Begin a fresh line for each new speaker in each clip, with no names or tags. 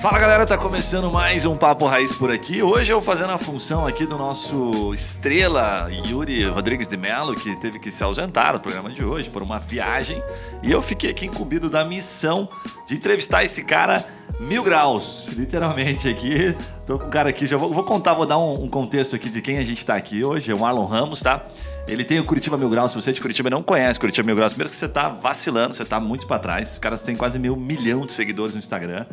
Fala galera, tá começando mais um Papo Raiz por aqui. Hoje eu fazendo a função aqui do nosso estrela Yuri Rodrigues de Mello, que teve que se ausentar do programa de hoje por uma viagem. E eu fiquei aqui incumbido da missão de entrevistar esse cara mil graus, literalmente aqui. Tô com o cara aqui, já vou, vou contar, vou dar um, um, contexto aqui de quem a gente tá aqui hoje. É o Marlon Ramos, tá? Ele tem o Curitiba Mil Graus. Se você é de Curitiba não conhece Curitiba Mil Graus, primeiro que você tá vacilando, você tá muito para trás. Os caras têm quase mil milhão de seguidores no Instagram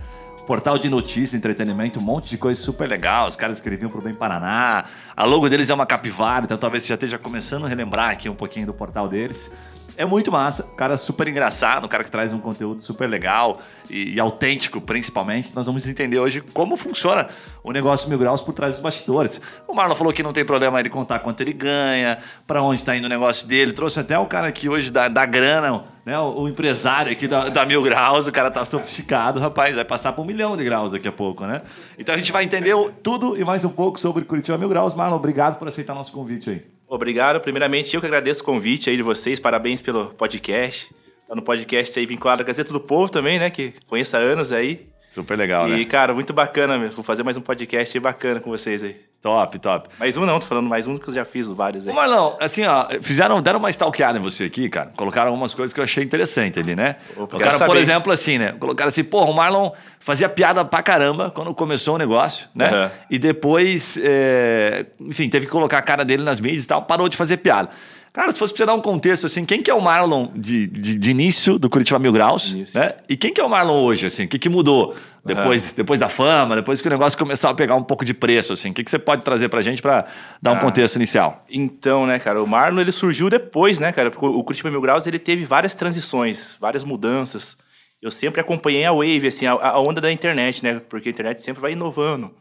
portal de notícias, entretenimento, um monte de coisa super legal. Os caras escreviam pro Bem Paraná. A logo deles é uma capivara, então talvez você já esteja começando a relembrar aqui um pouquinho do portal deles. É muito massa, cara super engraçado, um cara que traz um conteúdo super legal e, e, autêntico, principalmente. Nós vamos entender hoje como funciona o negócio Mil Graus por trás dos bastidores. O Marlon falou que não tem problema ele contar quanto ele ganha, para onde está indo o negócio dele. Trouxe até o cara aqui hoje da, da grana, né? O, o, empresário aqui da, da Mil Graus, o cara tá sofisticado, rapaz, vai passar por um milhão de graus daqui a pouco, né? Então a gente vai entender tudo e mais um pouco sobre Curitiba Mil Graus. Marlon, obrigado por aceitar nosso convite aí.
Obrigado. Primeiramente, eu que agradeço o convite aí de vocês. Parabéns pelo podcast. Tá no podcast aí vinculado à Gazeta do Povo também, né? Que conheço há anos aí.
Super legal,
e,
né?
E, cara, muito bacana mesmo. Vou fazer mais um podcast bacana com vocês aí.
Top, top.
Mais um não, tô falando mais um que eu já fiz vários aí.
Mas não, assim, ó, fizeram, deram uma stalkeada em você aqui, cara. Colocaram algumas coisas que eu achei interessante ali, né? Opa, Colocaram, por exemplo, assim, né? Colocaram assim, porra, o Marlon fazia piada pra caramba quando começou o negócio, né? Uhum. E depois, é... enfim, teve que colocar a cara dele nas mídias e tal, parou de fazer piada. Cara, se fosse pra você dar um contexto, assim, quem que é o Marlon de, de, de início do Curitiba Mil Graus, né? E quem que é o Marlon hoje, assim? O que, que mudou depois, uhum. depois da fama, depois que o negócio começou a pegar um pouco de preço, assim? O que, que você pode trazer pra gente pra dar um ah, contexto inicial?
Então, né, cara, o Marlon, ele surgiu depois, né, cara? Porque o Curitiba Mil Graus, ele teve várias transições, várias mudanças. Eu sempre acompanhei a wave, assim, a, a onda da internet, né? Porque a internet sempre vai inovando.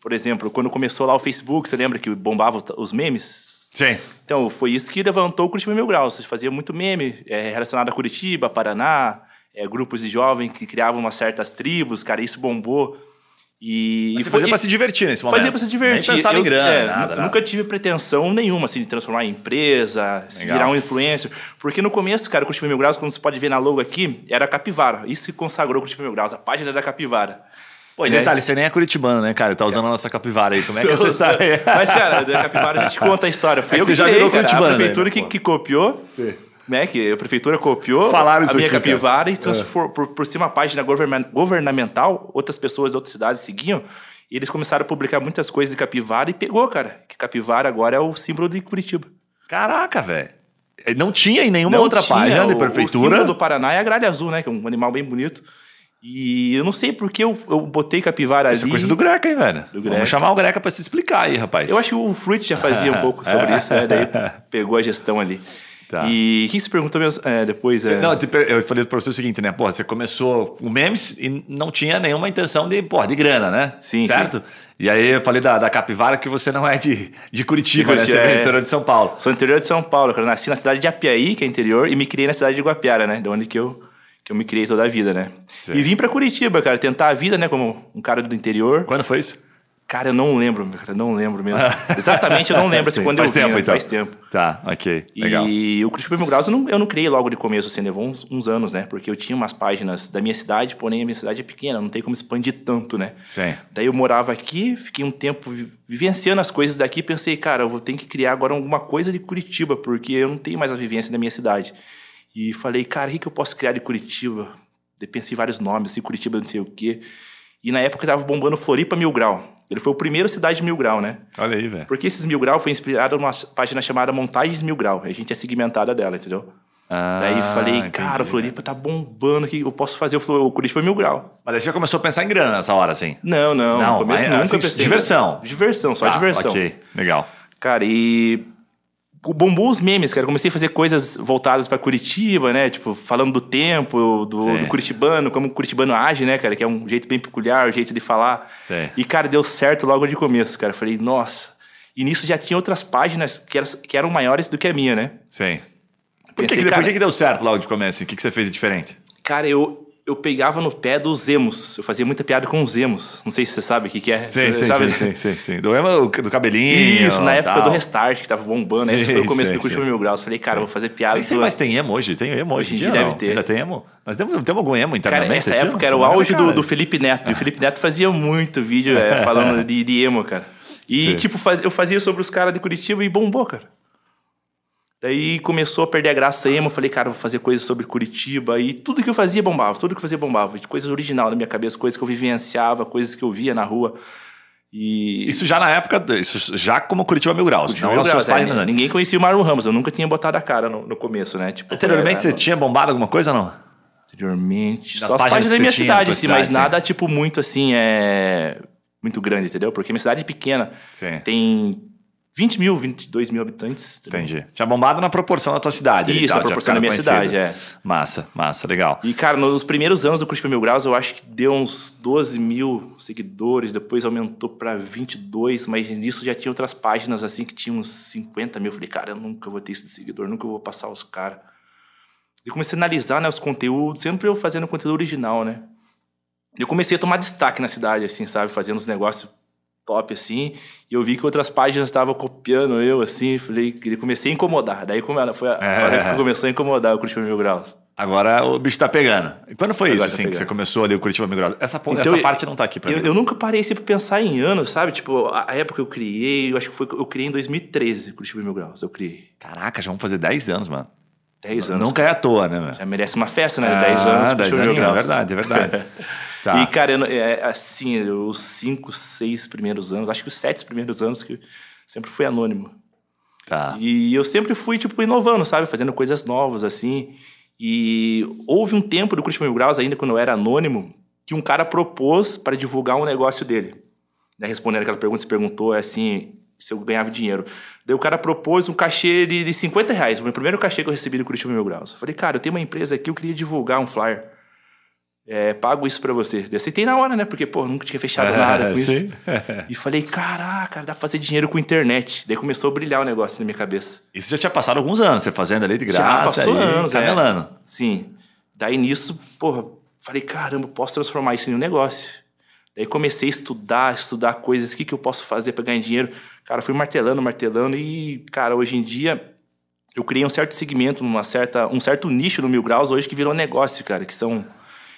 Por exemplo, quando começou lá o Facebook, você lembra que bombava os memes?
Sim.
Então, foi isso que levantou o Curitiba Mil Graus. Você fazia muito meme é, relacionado a Curitiba, Paraná, é, grupos de jovens que criavam umas certas tribos, cara, isso bombou.
E, Mas você fazia para se divertir nesse momento.
Fazia para se divertir.
Nem pensava eu, em grana, é, nada, nada.
Nunca tive pretensão nenhuma, assim, de transformar em empresa, virar um influencer. Porque no começo, cara, o Curitiba Mil Graus, como você pode ver na logo aqui, era Capivara. Isso que consagrou o Curitiba Mil Graus, a página da Capivara.
Pô, e detalhe, você nem é curitibano, né, cara? Tá usando a nossa capivara aí. Como é que é essa história?
Mas, cara, da capivara a gente conta a história. Foi é eu que,
já criei, virou curitibano.
A prefeitura né? que, que copiou. Sim. Né, que a prefeitura copiou
Falaram
a minha
aqui,
capivara
cara.
e transformou é. por, por cima a página governamental, outras pessoas de outras cidades seguiam. E eles começaram a publicar muitas coisas de capivara e pegou, cara. Que capivara agora é o símbolo de Curitiba.
Caraca, velho. Não tinha em nenhuma não outra tinha. página de prefeitura. O
símbolo do Paraná é a gralha azul, né? Que é um animal bem bonito. E eu não sei porque eu, eu botei capivara
Isso
ali.
é coisa do Greca, hein, velho? Do Greca. Vamos chamar o Greca pra se explicar aí, rapaz.
Eu acho que o Fruit já fazia um pouco sobre isso, né? Daí pegou a gestão ali. Tá. E o que você perguntou mesmo, é, depois? É...
Não, eu falei para você o seguinte, né? Porra, você começou o memes e não tinha nenhuma intenção de, porra, de grana, né?
Sim,
Certo?
Sim.
E aí eu falei da, da capivara que você não é de, de Curitiba, de Curitiba né? Você é, é interior de São Paulo.
Sou interior de São Paulo, Eu nasci na cidade de Apiaí, que é interior, e me criei na cidade de Guapiara, né? De onde que eu que eu me criei toda a vida, né? Sim. E vim para Curitiba, cara, tentar a vida, né, como um cara do interior.
Quando foi isso?
Cara, eu não lembro, cara, não lembro mesmo. Exatamente, eu não lembro assim, quando
faz
eu
tempo,
né?
então.
faz tempo.
Tá, ok, legal.
E o Curitiba Mil Graus eu não, eu não criei logo de começo, assim, levou uns, uns, anos, né? Porque eu tinha umas páginas da minha cidade, porém a minha cidade é pequena, não tem como expandir tanto, né?
Sim.
Daí eu morava aqui, fiquei um tempo vivenciando as coisas daqui, pensei, cara, eu vou ter que criar agora alguma coisa de Curitiba, porque eu não tenho mais a vivência da minha cidade. E falei, cara, o que, que eu posso criar de Curitiba? pensei em vários nomes, assim, Curitiba não sei o quê. E na época tava bombando Floripa Mil Grau. Ele foi o primeiro cidade Mil Grau, né?
Olha aí, velho.
Porque esses Mil Grau foi inspirado numa página chamada Montagens Mil Grau. A gente é segmentada dela, entendeu? Ah, Daí falei, entendi, cara, o Floripa tá bombando aqui, eu posso fazer o, o Curitiba Mil Grau.
Mas aí você já começou a pensar em grana nessa hora, assim?
Não, não.
Não, no começo
mas,
nunca assim, pensei. Diversão.
Diversão, só tá, diversão.
Ok, legal.
Cara, e bombou os memes, cara. comecei a fazer coisas voltadas para Curitiba, né? Tipo, falando do tempo, do, do, curitibano, como o curitibano age, né, cara? Que é um jeito bem peculiar, o um jeito de falar. E, cara, deu certo logo de começo, cara. Falei, nossa. E nisso já tinha outras páginas que eram, que eram maiores do que a minha, né?
Sim. Por, Pensei, que, cara, por que, que deu certo logo de começo? O que, que você fez de diferente?
Cara, eu, eu pegava no pé dos emos. Eu fazia muita piada com os emos. Não sei se você sabe o que, que é.
Sim, sim,
sabe?
sim, sim, sim, sim. Do, emo, do cabelinho.
Isso, na época
tal.
do Restart, que tava bombando. Esse foi o
Sim,
começo
sim,
do Curitiba
sim.
Mil Graus. Falei, cara, vou fazer piada. Zoando.
mais tem emo hoje. Tem emo hoje,
Hoje em
dia,
dia
não?
deve ter.
Ainda tem emo? Mas temos, temos algum emo
Cara,
internamente?
essa
aqui,
época
não?
era o auge do,
cara?
do Felipe Neto. E o Felipe Neto fazia muito vídeo é, falando de, de emo, cara. E,
Sim.
tipo, faz- eu fazia sobre os caras de Curitiba e bombou, cara. Daí começou a perder a graça emo. Eu falei, cara, vou fazer coisas sobre Curitiba. E tudo que eu fazia bombava. Tudo que eu fazia bombava. De coisa original na minha cabeça. Coisas que eu vivenciava. Coisas que eu via na rua. E...
Isso já na época, isso já como Curitiba Mil Graus,
Curitiba
não
Mil
nas
Graus, é,
páginas.
Ninguém conhecia o Marlon Ramos. Eu nunca tinha botado a cara no, no começo, né? Tipo,
Anteriormente
era-
você tinha bombado alguma coisa ou não?
Anteriormente.
Das
Só as
páginas
páginas
que
da minha cidade,
tua
assim, mas
cidade,
nada, tipo, muito assim, é. Muito grande, entendeu? Porque minha cidade é pequena.
Sim.
Tem 20 mil, 22 mil habitantes.
Entendi. Tinha bombado na proporção da tua cidade.
Isso,
tal,
na
já
proporção da minha
conhecido.
cidade, é.
Massa, massa, legal.
E, cara, nos primeiros anos do Curitiba Mil Graus, eu acho que deu uns 12 mil seguidores, depois aumentou pra 22, mas nisso já tinha outras páginas, assim, que tinham uns 50 mil. Eu falei, cara, eu nunca vou ter esse seguidor, nunca vou passar os caras. E comecei a analisar, né, os conteúdos, sempre eu fazendo conteúdo original, né? Eu comecei a tomar destaque na cidade, assim, sabe? Fazendo uns negócios top, assim. E eu vi que outras páginas estavam copiando eu, assim. Falei, ele comecei a incomodar. Daí como ela foi a
É.
hora que começou a incomodar o Curitiba Mil Graus.
Agora o bicho tá pegando. E quando foi
Agora
isso,
tá
assim, que
pegando.
você começou ali o Curitiba Mil Graus? Essa,
Então,
essa parte não tá aqui pra
Eu,
mim.
eu nunca parei assim pra pensar em anos, sabe? Tipo, a, a época que eu criei, eu acho que foi. Eu criei em 2013, Curitiba Mil Graus. Eu criei.
Caraca, já vamos fazer 10 anos, mano.
10 anos.
Nunca é à toa, né, meu?
Já merece uma festa, né? 10 anos,
Ah, 10
Curitiba Mil
anos, é verdade, é verdade. Tá.
E, cara, eu é, assim, os 5, 6 primeiros anos, acho que os 7 primeiros anos que sempre fui anônimo.
tá.
E eu sempre fui, tipo, inovando, sabe? Fazendo coisas novas, assim. E houve um tempo do Curitiba Mil Graus, ainda quando eu era anônimo, que um cara propôs para divulgar um negócio dele. Né? Respondendo aquela pergunta, você perguntou, é assim, se eu ganhava dinheiro. Daí o cara propôs um cachê de, de 50 reais, o meu primeiro cachê que eu recebi do Curitiba Mil Graus. Eu falei, cara, eu tenho uma empresa aqui, eu queria divulgar um flyer. É, pago isso pra você. Eu aceitei na hora, né? Porque, pô, nunca tinha fechado
É,
nada com
sim.
isso. E falei, caraca, dá pra fazer dinheiro com internet. Daí começou a brilhar o negócio na minha cabeça.
Isso já tinha passado alguns anos, você fazendo ali de
Já
graça,
passou
aí,
anos, é.
camelando.
Sim. Daí nisso, porra, falei, caramba, posso transformar isso em um negócio. Daí comecei a estudar, estudar coisas, o que, que eu posso fazer para ganhar dinheiro. Cara, fui martelando, martelando e, cara, hoje em dia eu criei um certo segmento, uma certa, um certo nicho no Mil Graus hoje que virou negócio, cara, que são,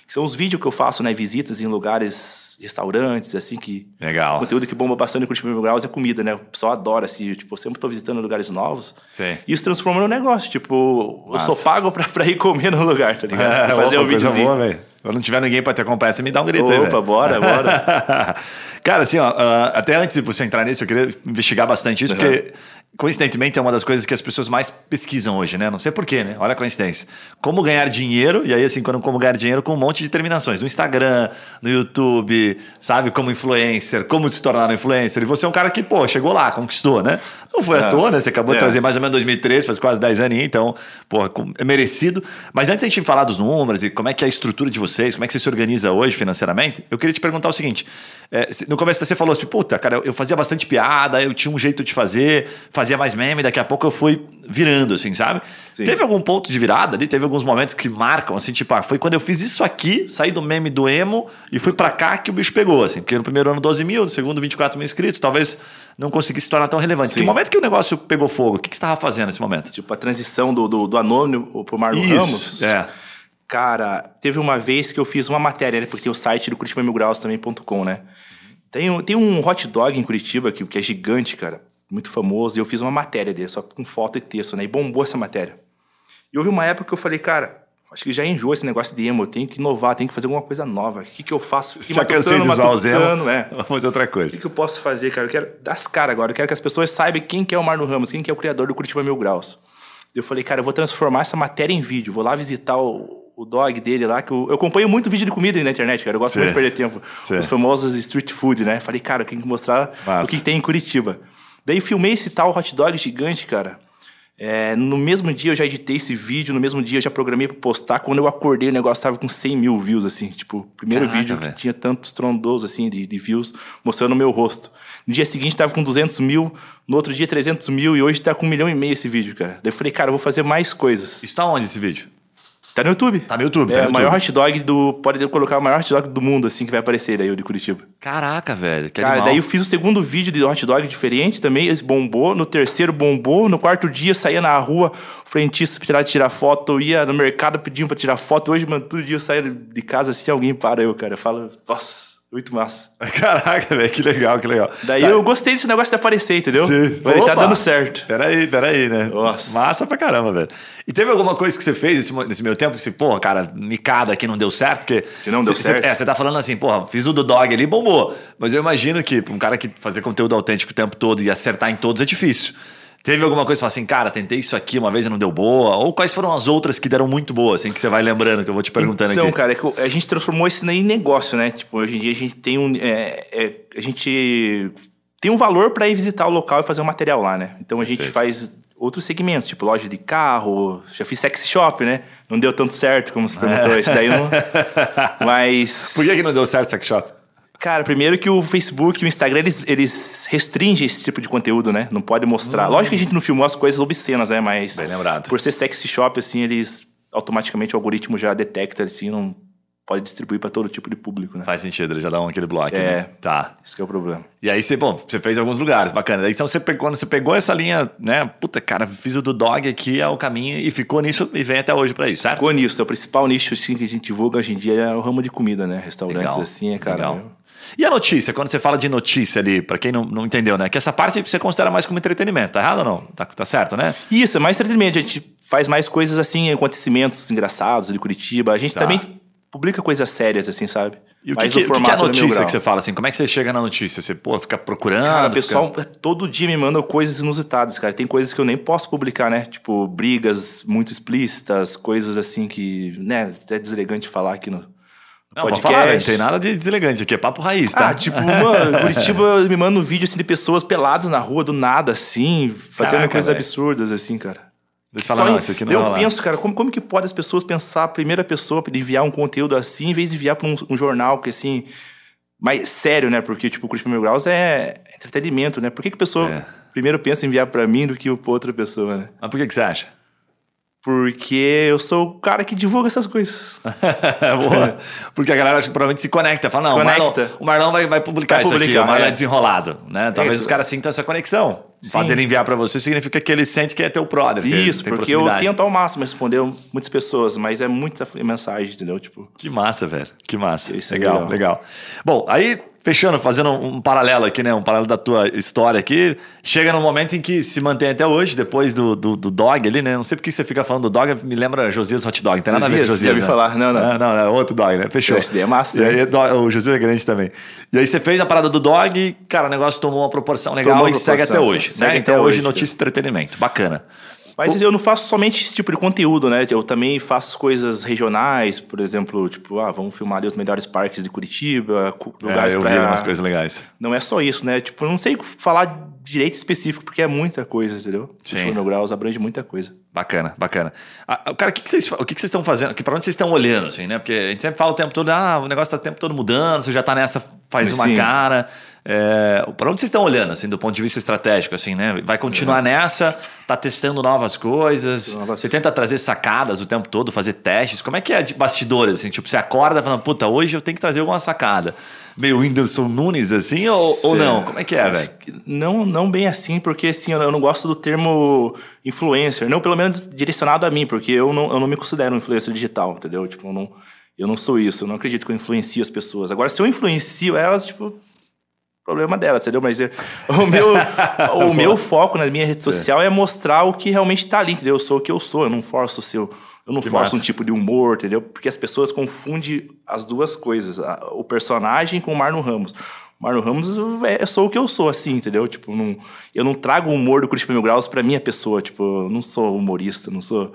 que são os vídeos que eu faço, né, visitas em lugares, restaurantes, assim, que...
Legal.
O conteúdo que bomba bastante no Curitiba Mil Graus é comida, né? O pessoal adora, assim, tipo, eu sempre tô visitando lugares novos.
Sim.
Isso transforma no negócio, tipo, eu
Massa.
sou pago pra, pra ir comer no lugar, tá ligado?
É,
Pra fazer
opa,
um videozinho.
boa, velho. Quando não tiver ninguém pra te acompanhar, você me dá um grito aí, velho.
Opa, bora, bora.
Cara, assim, ó, ah, até antes de você entrar nisso, eu queria investigar bastante isso,
Uhum.
porque, coincidentemente, é uma das coisas que as pessoas mais pesquisam hoje, né? Não sei porquê, né? Olha a coincidência. Como ganhar dinheiro, e aí, assim, quando como ganhar dinheiro com um monte de terminações. No Instagram, no YouTube, sabe? Como influencer, como se tornar um influencer. E você é um cara que, pô, chegou lá, conquistou, né? Não foi à
É.
toa, né? Você acabou de
É.
trazer mais ou menos 2013, faz quase 10 anos, então, pô, é merecido. Mas antes da gente falar dos números e como é que é a estrutura de vocês, como é que você se organiza hoje financeiramente, eu queria te perguntar o seguinte: é, no começo você falou assim, puta, cara, eu, fazia bastante piada, eu tinha um jeito de fazer, fazia mais meme, daqui a pouco eu fui virando, assim, sabe?
Sim.
Teve algum ponto de virada ali? Teve alguns momentos que marcam, assim, tipo, ah, foi quando eu fiz isso aqui, saí do meme do emo e fui pra cá que o bicho pegou, assim, porque no primeiro ano 12 mil, no segundo 24 mil inscritos, talvez não conseguisse se tornar tão relevante. Que
Sim.
momento que o negócio pegou fogo? O que, que você estava fazendo nesse momento?
Tipo, a transição do, do, do anônimo pro Marlon
Isso,
Ramos.
é.
Cara, teve uma vez que eu fiz uma matéria, né? Porque tem o site do Curitiba Mil Graus também.com, né? Tem, um- tem um hot dog em Curitiba que, que é gigante, cara. Muito famoso. E eu fiz uma matéria dele, só com foto e texto, né? E bombou essa matéria. E houve uma época que eu falei, cara, acho que já enjoou esse negócio de emo. Eu tenho que inovar, tenho que fazer alguma coisa nova. O que, que eu faço? Fiquei
Já cansei de zoar os emo.
é.
Vamos fazer outra
O que,
coisa.
que eu posso fazer, cara? Eu quero dar as caras agora. Eu quero que as pessoas saibam quem que é o Marno Ramos, quem que é o criador do Curitiba Mil Graus. Eu falei, cara, eu vou transformar essa matéria em vídeo. Vou lá visitar o, o dog dele lá, que eu, eu acompanho muito vídeo de comida na internet, cara. Eu gosto
Sim.
muito de perder tempo.
Sim.
Os famosos street food, né? Falei, cara, eu tenho que mostrar
Massa.
o que tem em Curitiba. Daí filmei esse tal hot dog gigante, cara. É, no mesmo dia eu já editei esse vídeo, no mesmo dia eu já programei pra postar. Quando eu acordei, o negócio tava com 100 mil views, assim. Tipo, primeiro
Caraca,
vídeo
velho.
que tinha tantos trondosos, assim, de, de views, mostrando o meu rosto. No dia seguinte tava com 200 mil, no outro dia 300 mil, e hoje tá com um milhão e meio esse vídeo, cara. Daí eu falei, cara, eu vou fazer mais coisas.
Isso tá onde esse vídeo?
Tá no YouTube.
Tá no YouTube,
É
tá no
o maior
YouTube.
hot dog do. Pode colocar o maior hot dog do mundo, assim, que vai aparecer daí, o de Curitiba.
Caraca, velho. Que
Cara,
animal.
daí eu fiz o segundo vídeo de hot dog diferente também, esse bombou. No terceiro bombou. No quarto dia saía na rua, frentista pra tirar, tirar foto. Eu ia no mercado pedindo pra tirar foto. Hoje, mano, todo dia eu saio de casa assim, alguém para eu, cara. Eu falo, nossa, muito massa.
Caraca, velho, que legal, que legal.
Daí
Tá.
eu gostei desse negócio de aparecer, entendeu?
Sim.
Falei, tá dando certo.
Peraí, peraí, né?
Nossa.
Massa pra caramba, velho. E teve alguma coisa que você fez nesse, nesse meio tempo que você, porra, cara, micada aqui não deu certo? Porque.
Que não deu
você-
certo.
Você, é, você tá falando assim, porra, fiz o do dog ali, bombou. Mas eu imagino que pra um cara que fazer conteúdo autêntico o tempo todo e acertar em todos é difícil. Teve alguma coisa que você fala assim, cara, tentei isso aqui uma vez e não deu boa? Ou quais foram as outras que deram muito boas, assim, que você vai lembrando, que eu vou te perguntando
Então,
aqui?
cara, é que a gente transformou isso em negócio, né? Tipo, hoje em dia a gente tem um. é, é, a gente tem um valor pra ir visitar o local e fazer um material lá, né? Então a gente
Perfeito.
faz outros segmentos, tipo loja de carro, já fiz sex shop, né? Não deu tanto certo, como você perguntou. Isso daí não. Mas.
Por que, que não deu certo o sex shop?
Cara, primeiro que o Facebook e o Instagram, eles, eles restringem esse tipo de conteúdo, né? Não pode mostrar. Lógico que a gente não filmou as coisas obscenas, né? Mas.
Bem lembrado.
Por ser sexy shop, assim, eles automaticamente o algoritmo já detecta, assim, não pode distribuir pra todo tipo de público, né?
Faz sentido, eles já dão aquele bloco.
É.
Né? Tá.
Que é o problema.
E aí você, bom, você fez em alguns lugares, bacana. Daí, Então você pegou, quando você pegou essa linha, né? Puta, cara, fiz o do dog aqui, é o caminho, e ficou nisso e vem até hoje pra isso, certo?
Ficou nisso. É o principal nicho assim, que a gente divulga hoje em dia é o ramo de comida, né? Restaurantes
Legal,
assim, é, cara.
legal. E a notícia, quando você fala de notícia ali, pra quem não, não entendeu, né? Que essa parte você considera mais como entretenimento, tá errado ou não? Tá, tá certo, né?
Isso, é mais entretenimento. A gente faz mais coisas assim, acontecimentos engraçados de Curitiba. A gente
Tá.
também publica coisas sérias, assim, sabe?
E o que, que, que é a
Mil
notícia que você fala assim? Como é que você chega na notícia? Você, pô, fica procurando?
Cara, o
fica-
pessoal todo dia me manda coisas inusitadas, cara. Tem coisas que eu nem posso publicar, né? Tipo, brigas muito explícitas, coisas assim que, né, até deselegante falar aqui no
Não, pode
podcast.
falar, não tem nada de deselegante aqui, é papo raiz, tá?
Ah, tipo, mano, Curitiba me manda um vídeo assim de pessoas peladas na rua do nada, assim, fazendo
Caraca,
coisas
velho.
absurdas, assim, cara.
Deixa eu falar, não, isso aqui não
Eu penso, cara, como, como que pode as pessoas pensar a primeira pessoa de enviar um conteúdo assim, em vez de enviar pra um, um jornal que, assim, mais sério, né? Porque, tipo, o Curitiba Mil Graus é entretenimento, né? Por que, que a pessoa
É.
primeiro pensa em enviar pra mim do que pra outra pessoa, né?
Mas por que, que você acha?
Porque eu sou o cara que divulga essas coisas.
Boa. Porque a galera acho que provavelmente se conecta. Fala, não,
Se
o Marlon,
conecta.
o Marlon vai, vai publicar
Vai
isso aqui, o Marlon é,
é.
desenrolado, né? Talvez
Isso.
os caras sintam essa conexão. O fato
Sim.
dele enviar pra você significa que ele sente que é teu brother.
Isso,
tem
porque eu tento ao máximo responder muitas pessoas, mas é muita mensagem, entendeu? Tipo,
Que massa, velho. Que massa.
Isso é
legal, legal,
legal.
Bom, aí, fechando, fazendo um, um paralelo aqui, né? Um paralelo da tua história aqui. Chega num momento em que se mantém até hoje, depois do, do, do dog ali, né? Não sei porque você fica falando do dog, me lembra Josias Hot Dog. Não tem nada a ver com
Josias,
Josias.
já ouvi
né?
falar. Não, não.
É, não, é outro dog, né? Fechou.
Esse daí é massa,
aí,
né?
o Josias é grande também. E aí você fez a parada do dog cara, o negócio tomou uma proporção legal
Tomou
e segue
proporção.
até hoje.
Segue
né?
até
Então hoje
hoje,
notícia e entretenimento. Bacana.
Mas eu não faço somente esse tipo de conteúdo, né? Eu também faço coisas regionais, por exemplo, tipo, ah, vamos filmar ali os melhores parques de Curitiba, cu- lugares
é, eu
pra...
vi umas coisas legais.
Não é só isso, né? Tipo, eu não sei falar direito específico, porque é muita coisa, entendeu?
Sim.
O Graus abrange muita coisa.
Bacana, bacana. Ah, ah, cara, o que, que vocês, o que, que vocês estão fazendo? Que, pra onde vocês estão olhando, assim, né? Porque a gente sempre fala o tempo todo, ah, o negócio tá o tempo todo mudando, você já tá nessa, faz uma
Sim.
cara. É, pra onde vocês estão olhando, assim, do ponto de vista estratégico, assim, né? Vai continuar nessa, tá testando novas coisas,
Novas-
você tenta trazer sacadas o tempo todo, fazer testes. Como é que é de bastidores, assim? Tipo, você acorda falando, puta, hoje eu tenho que trazer alguma sacada. Meio Whindersson Nunes, assim, ou, ou não? Como é que é, velho?
Não, não bem assim, porque assim, eu não gosto do termo influencer. Não, pelo menos direcionado a mim, porque eu não, eu não me considero um influencer digital, entendeu? Tipo, eu não, eu não sou isso. Eu não acredito que eu influencio as pessoas. Agora, se eu influencio elas, tipo, problema delas, entendeu? Mas é, o meu, o meu foco na minha rede social é. mostrar o que realmente tá ali, entendeu? Eu sou o que eu sou, eu não forço o seu. Eu não
Que
forço
massa.
um tipo de humor, entendeu? Porque as pessoas confundem as duas coisas. a- O personagem com o Marlon Ramos. O Marlon Ramos, eu, é, eu sou o que eu sou, assim, entendeu? Tipo, não, eu não trago o humor do Curitiba Mil Graus pra minha pessoa. Tipo, eu não sou humorista, não sou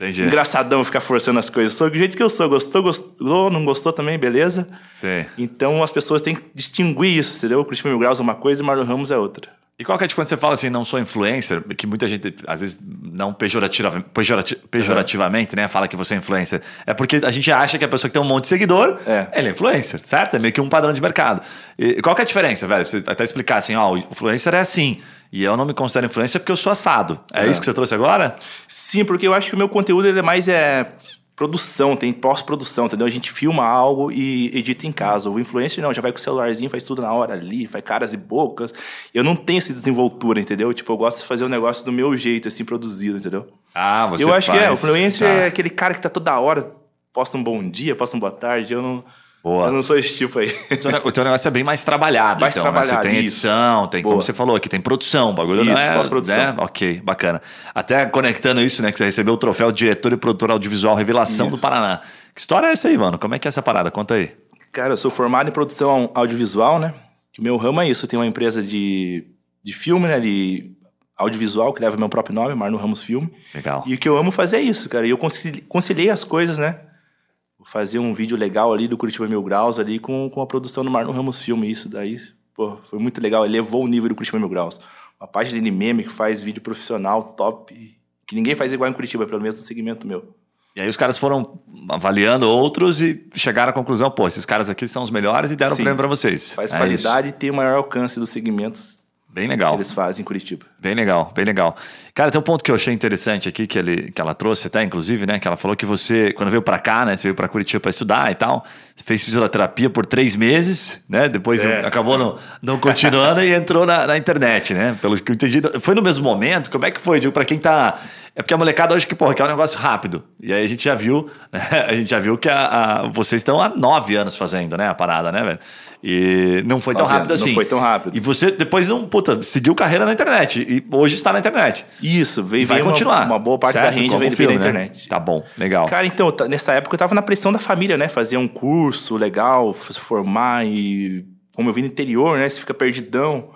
Entendi.
engraçadão ficar forçando as coisas. Sou do jeito que eu sou. Gostou, gostou, não gostou também, beleza?
Sim.
Então as pessoas têm que distinguir isso, entendeu? O Curitiba Mil Graus é uma coisa e o Marlon Ramos é outra.
E qual que é de quando você fala assim, não sou influencer, que muita gente, às vezes, não pejorativa, pejorati- pejorativamente, né, fala que você é influencer. É porque a gente acha que a pessoa que tem um monte de seguidor,
É.
ele é influencer, certo? É meio que um padrão de mercado. E qual que é a diferença, velho? Você até explicar assim, ó, o influencer é assim, e eu não me considero influencer porque eu sou assado. É, isso que você trouxe agora?
Sim, porque eu acho que o meu conteúdo ele é mais é produção, tem pós-produção, entendeu? A gente filma algo e edita em casa. O influencer não, já vai com o celularzinho, faz tudo na hora ali, faz caras e bocas. Eu não tenho essa desenvoltura, entendeu? Tipo, eu gosto de fazer o negócio do meu jeito, assim, produzido, entendeu?
Ah, você
eu acho que é, o
faz-
influencer
tá.
é aquele cara que tá toda hora, posta um bom dia, posta um boa tarde, eu não...
Boa.
Eu não sou esse tipo aí.
O teu, negócio é bem mais trabalhado,
Mais
então, né?
trabalhado,
Você tem
isso.
edição, tem, como
Boa.
você falou aqui, tem produção, bagulho não
Isso,
é...
pós-produção.
Né? Ok, bacana. Até conectando isso, né, que você recebeu o troféu de diretor e produtor audiovisual Revelação do Paraná. Que história é essa aí, mano? Como é que é essa parada? Conta aí.
Cara, eu sou formado em produção audiovisual, né? Que o meu ramo é isso. Eu tenho uma empresa de, de filme, né? De audiovisual, que leva meu próprio nome, Marno Ramos Filme.
Legal.
E o que eu amo fazer é isso, cara. E eu concili- conciliei as coisas, né? Fazer um vídeo legal ali do Curitiba Mil Graus ali com, com a produção do Marno Ramos Filme. Isso daí, pô, foi muito legal. Elevou o nível do Curitiba Mil Graus. Uma página de meme que faz vídeo profissional top. Que ninguém faz igual em Curitiba, pelo menos no segmento meu.
E aí os caras foram avaliando outros e chegaram à conclusão, pô, esses caras aqui são os melhores e deram o prêmio pra vocês.
Faz
É
qualidade e tem o maior alcance dos segmentos
isso. Bem legal.
eles fazem em Curitiba.
Bem legal, bem legal. Cara, tem um ponto que eu achei interessante aqui, que, ele, que ela trouxe até, inclusive, né? Que ela falou que você, quando veio pra cá, né? Você veio pra Curitiba pra estudar e tal, fez fisioterapia por três meses, né? Depois
É.
acabou não, não continuando e entrou na, na internet, né? Pelo que eu entendi. Foi no mesmo momento? Como é que foi? Digo, pra quem tá... É porque a molecada hoje que, porra, que é um negócio rápido. E aí a gente já viu, né? A gente já viu que a, a- vocês estão há nove anos fazendo, né? A parada, né, velho? E não foi tão
Nove
rápido
anos,
assim.
não foi tão rápido.
E você depois não, puta, seguiu carreira na internet. E hoje está na internet.
Isso, veio,
E vai
veio uma-
continuar.
Uma, boa parte
certo?
da rede
Como
veio, veio da
né?
internet.
Tá bom, legal.
Cara, então, tá- nessa época eu tava na pressão da família, né? Fazer um curso legal, se formar e. Como eu vim do interior, né? Você fica perdidão.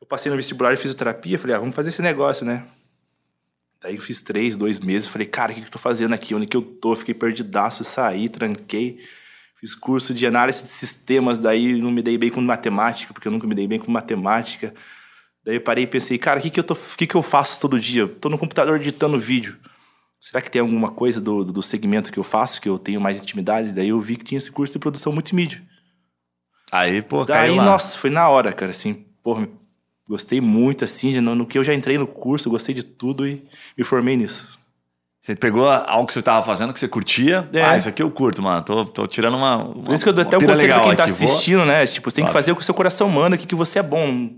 Eu passei no vestibular de fisioterapia, falei, ah, vamos fazer esse negócio, né? Daí eu fiz três, dois meses, falei, cara, o que, que eu tô fazendo aqui? Onde que eu tô? Fiquei perdidaço, saí, tranquei. Fiz curso de análise de sistemas, daí não me dei bem com matemática, porque eu nunca me dei bem com matemática. Daí eu parei e pensei, cara, o que, que, eu, tô, que, que eu faço todo dia? Tô no computador editando vídeo. Será que tem alguma coisa do, do segmento que eu faço, que eu tenho mais intimidade? Daí eu vi que tinha esse curso de produção multimídia.
Aí, pô,
Daí,
caiu lá.
nossa, foi na hora, cara, assim, porra, gostei muito, assim, no, no que eu já entrei no curso, gostei de tudo e me formei nisso.
Você pegou algo que você tava fazendo que você curtia.
É.
Ah, isso aqui eu curto, mano. Tô, tô tirando uma. uma
Por isso que eu dou até
pira
conselho pra quem tá assistindo, né? Tipo, você tem que
Claro.
fazer o que o seu coração manda, o que, que você é bom.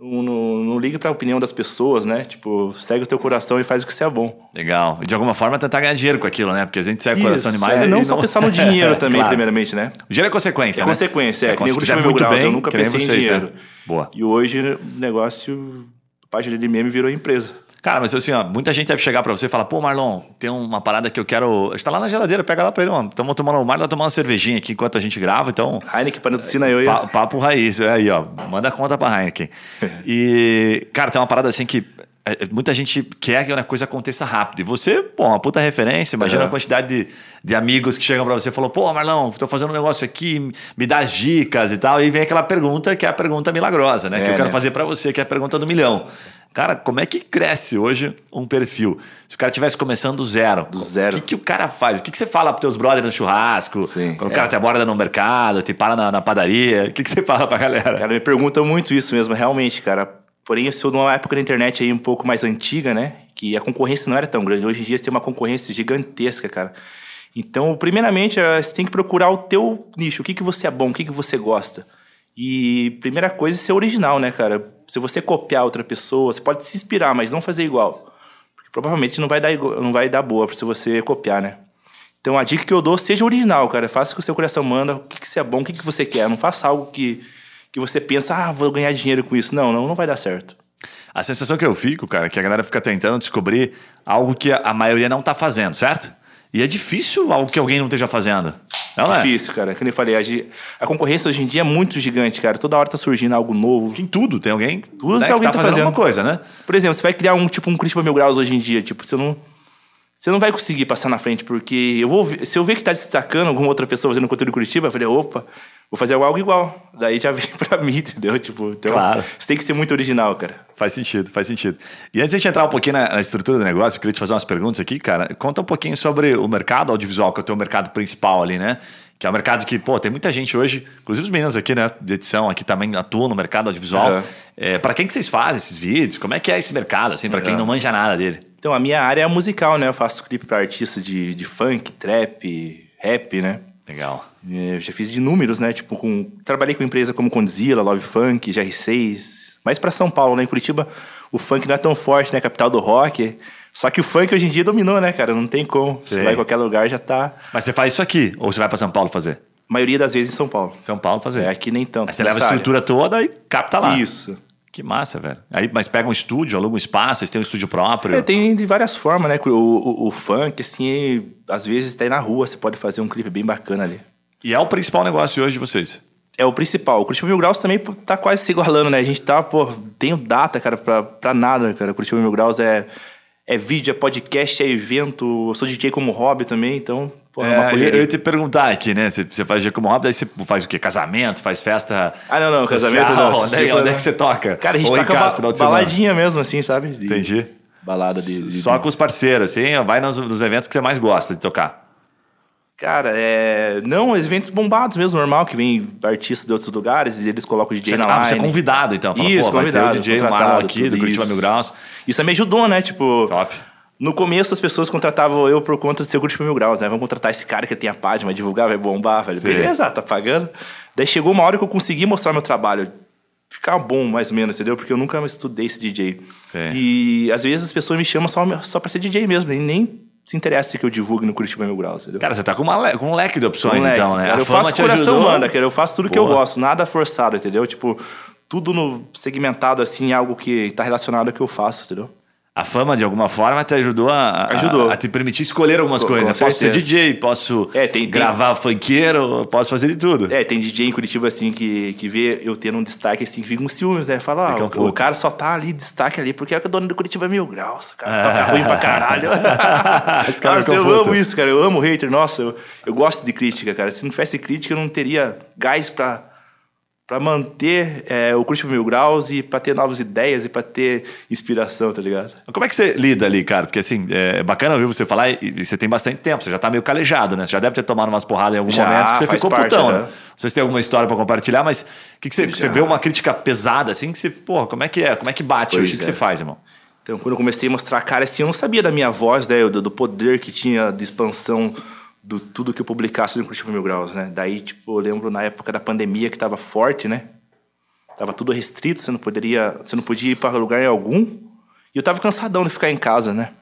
Não, não, não liga pra opinião das pessoas, né? Tipo, segue o teu coração e faz o que você é bom.
Legal. E de alguma forma tentar ganhar dinheiro com aquilo, né? Porque a gente segue o coração demais.
é, não só pensar no dinheiro também,
Claro.
primeiramente, né?
O dinheiro é consequência,
É
né?
consequência, é, que nem o
muito
Graus,
bem,
eu nunca pensei em
né?
dinheiro.
Boa.
E hoje o negócio, a página de meme virou empresa.
Cara, mas assim, ó, muita gente deve chegar pra você e falar, pô, Marlon, tem uma parada que eu quero. Está lá na geladeira, pega lá pra ele, mano. Estamos tomando. O Marlon tá tomando uma cervejinha aqui enquanto a gente grava, então.
Heineken patrocina eu
Pa- papo raiz, é aí, ó. Manda conta pra Heineken. E, cara, tem uma parada assim que é, é, muita gente quer que a coisa aconteça rápido. E você, pô, uma puta referência. Imagina
Uhum.
a quantidade de, de amigos que chegam pra você e falam, pô, Marlon, tô fazendo um negócio aqui, me dá as dicas e tal. E vem aquela pergunta que é a pergunta milagrosa, né? que
É,
eu quero
né?
fazer pra você, que é a pergunta do milhão. Cara, como é que cresce hoje um perfil? Se o cara estivesse começando do zero,
Do zero.
o que, que o cara faz? O que, que você fala pros teus brothers no churrasco?
Sim,
quando o
é.
cara te aborda no mercado, te para na, na padaria? O que, que você fala pra galera?
Cara, me perguntam muito isso mesmo, realmente, cara. Porém, eu sou de uma época da internet aí um pouco mais antiga, né? Que a concorrência não era tão grande. Hoje em dia você tem uma concorrência gigantesca, cara. Então, primeiramente, eh, você tem que procurar o teu nicho. O que, que você é bom, o que, que você gosta. E primeira coisa é ser original, né, cara? Se você copiar outra pessoa, você pode se inspirar, mas não fazer igual. Porque provavelmente não vai dar, não vai dar boa se você copiar, né? Então a dica que eu dou, seja original, cara. Faça o que o seu coração manda, o que, que você é bom, o que, que você quer. Não faça algo que, que você pensa, ah, vou ganhar dinheiro com isso. Não, não, não vai dar certo.
A sensação que eu fico, cara, é que a galera fica tentando descobrir algo que a maioria não tá fazendo, certo? E é difícil algo que alguém não esteja fazendo. Não é?
Difícil, cara. Como eu falei, a, a concorrência hoje em dia é muito gigante, cara. Toda hora tá surgindo algo novo.
Em tudo, tem alguém,
Tudo
né,
que alguém
tá
tá
fazendo
fazendo.
alguma coisa, né?
Por exemplo, você vai criar um tipo um Curitiba Mil Graus hoje em dia, tipo, você não. Você não vai conseguir passar na frente, porque eu vou ver- se eu ver que tá destacando alguma outra pessoa fazendo conteúdo de Curitiba, eu falei, opa, vou fazer algo igual. Daí já vem pra mim, entendeu? Tipo, então,
Claro.
você tem que ser muito original, cara.
Faz sentido, faz sentido. E antes de a gente entrar um pouquinho na, na estrutura do negócio, eu queria te fazer umas perguntas aqui, cara. Conta um pouquinho sobre o mercado audiovisual, que é o teu mercado principal ali, né? Que é um mercado que, pô, tem muita gente hoje, inclusive os meninos aqui, né, de edição aqui também atuam no mercado audiovisual.
Aham.
É, para quem que vocês fazem esses vídeos? Como é que é esse mercado, assim, para quem não manja nada dele?
Então, a minha área é musical, né? Eu faço clipe para artistas de, de funk, trap, rap, né?
Legal.
É, Eu já fiz de números, né? Tipo, com... trabalhei com empresa como Condzilla, Love Funk, GR6. Mas para São Paulo, né? Em Curitiba, o funk não é tão forte, né? Capital do rock. Só que o funk hoje em dia dominou, né, cara? Não tem como. Você vai em qualquer lugar, já tá.
Mas você faz isso aqui? Ou você vai pra São Paulo fazer?
maioria das vezes em São Paulo.
São Paulo fazer.
É, aqui nem tanto.
Aí você leva a
área.
estrutura toda e capta lá.
Isso.
Que massa, velho. Aí, mas pega um estúdio, aluga um espaço, vocês têm um estúdio próprio.
É, tem de várias formas, né? O, o, o funk, assim, às vezes tá aí na rua, você pode fazer um clipe bem bacana ali.
E é o principal negócio hoje de vocês.
É o principal. O Curitiba Mil Graus também tá quase se igualando, né? A gente tá, pô, tenho data, cara, pra, pra nada, cara. O Curitiba Mil Graus é, é vídeo, é podcast, é evento. Eu sou DJ como hobby também, então, pô, é,
É, eu,
correria.
eu ia te perguntar aqui, né? Você, você faz dia como hobby, daí você faz o quê? Casamento, faz festa.
Ah, não, não,
social?
casamento não.
Onde, é- onde é
né?
que você toca?
Cara, a gente
Ou
toca
casa,
ba
final de semana?
baladinha mesmo, assim, sabe? De-
Entendi.
Balada de... de-
Só com os parceiros, assim, vai nos, nos eventos que você mais gosta de tocar.
Cara, é... Não, eventos bombados mesmo, normal, que vem artistas de outros lugares e eles colocam o DJ
Você,
na
ah,
line.
você é convidado, então. Fala,
Isso,
pô, vai o
convidado,
DJ Marlon aqui, do Curitiba. Mil Graus.
Isso me ajudou, né? Tipo,
Top.
no começo as pessoas contratavam eu por conta de ser Curitiba Mil Graus, né? Vamos contratar esse cara que tem a página, vai divulgar, vai bombar, velho. Beleza, tá pagando. Daí chegou uma hora que eu consegui mostrar meu trabalho. Ficar bom, mais ou menos, entendeu? Porque eu nunca estudei esse DJ.
Sim.
E às vezes as pessoas me chamam só, só pra ser DJ mesmo, nem se interessa que eu divulgue no Curitiba Mil Graus, entendeu?
Cara, você tá com, uma com um leque de opções,
Moleque,
então, né?
cara,
a
eu
fama
faço
te
coração
ajudou.
manda, cara. Eu faço tudo que eu
Boa.
gosto, nada forçado, entendeu? Tipo, tudo no segmentado assim, algo que tá relacionado ao que eu faço, entendeu?
A fama, de alguma forma, te ajudou a, a-
Ajudou.
a te permitir escolher algumas
Com-
coisas.
com?
Posso ser. DJ, posso
É, tem- tem-
gravar funkeiro, posso fazer de tudo.
É, tem DJ em Curitiba, assim, que, que vê eu tendo um destaque, assim, que fica com ciúmes, né? Fala,
um
ah, o, o cara só tá ali, destaque ali, porque é o dono do Curitiba é mil graus. O cara toca ruim pra caralho.
Cara fica
eu
puto.
amo isso, cara. Eu amo hater. Nossa, eu, eu gosto de crítica, cara. Se não tivesse crítica, eu não teria gás pra, pra manter é, o Curitiba Mil Graus e pra ter novas ideias e pra ter inspiração, tá ligado?
Como é que você lida ali, cara? Porque assim, é bacana ouvir você falar e você tem bastante tempo, você já tá meio calejado, né? Você já deve ter tomado umas porradas em algum
Já,
momento que você ficou
parte,
putão,
né?
né? Não sei se tem alguma história pra compartilhar, mas o que, que você, você vê uma crítica pesada assim, que você, porra, como é que é? Como é que bate
Pois?
O que, que
é.
você faz, irmão?
Então, quando eu comecei a mostrar a cara, assim, eu não sabia da minha voz, né? Do, do poder que tinha de expansão do tudo que eu publicasse no Curitiba Mil Graus, né? Daí, tipo, eu lembro na época da pandemia que tava forte, né? Tava tudo restrito, você não poderia, você não podia ir para lugar algum. E eu tava cansadão de ficar em casa, né?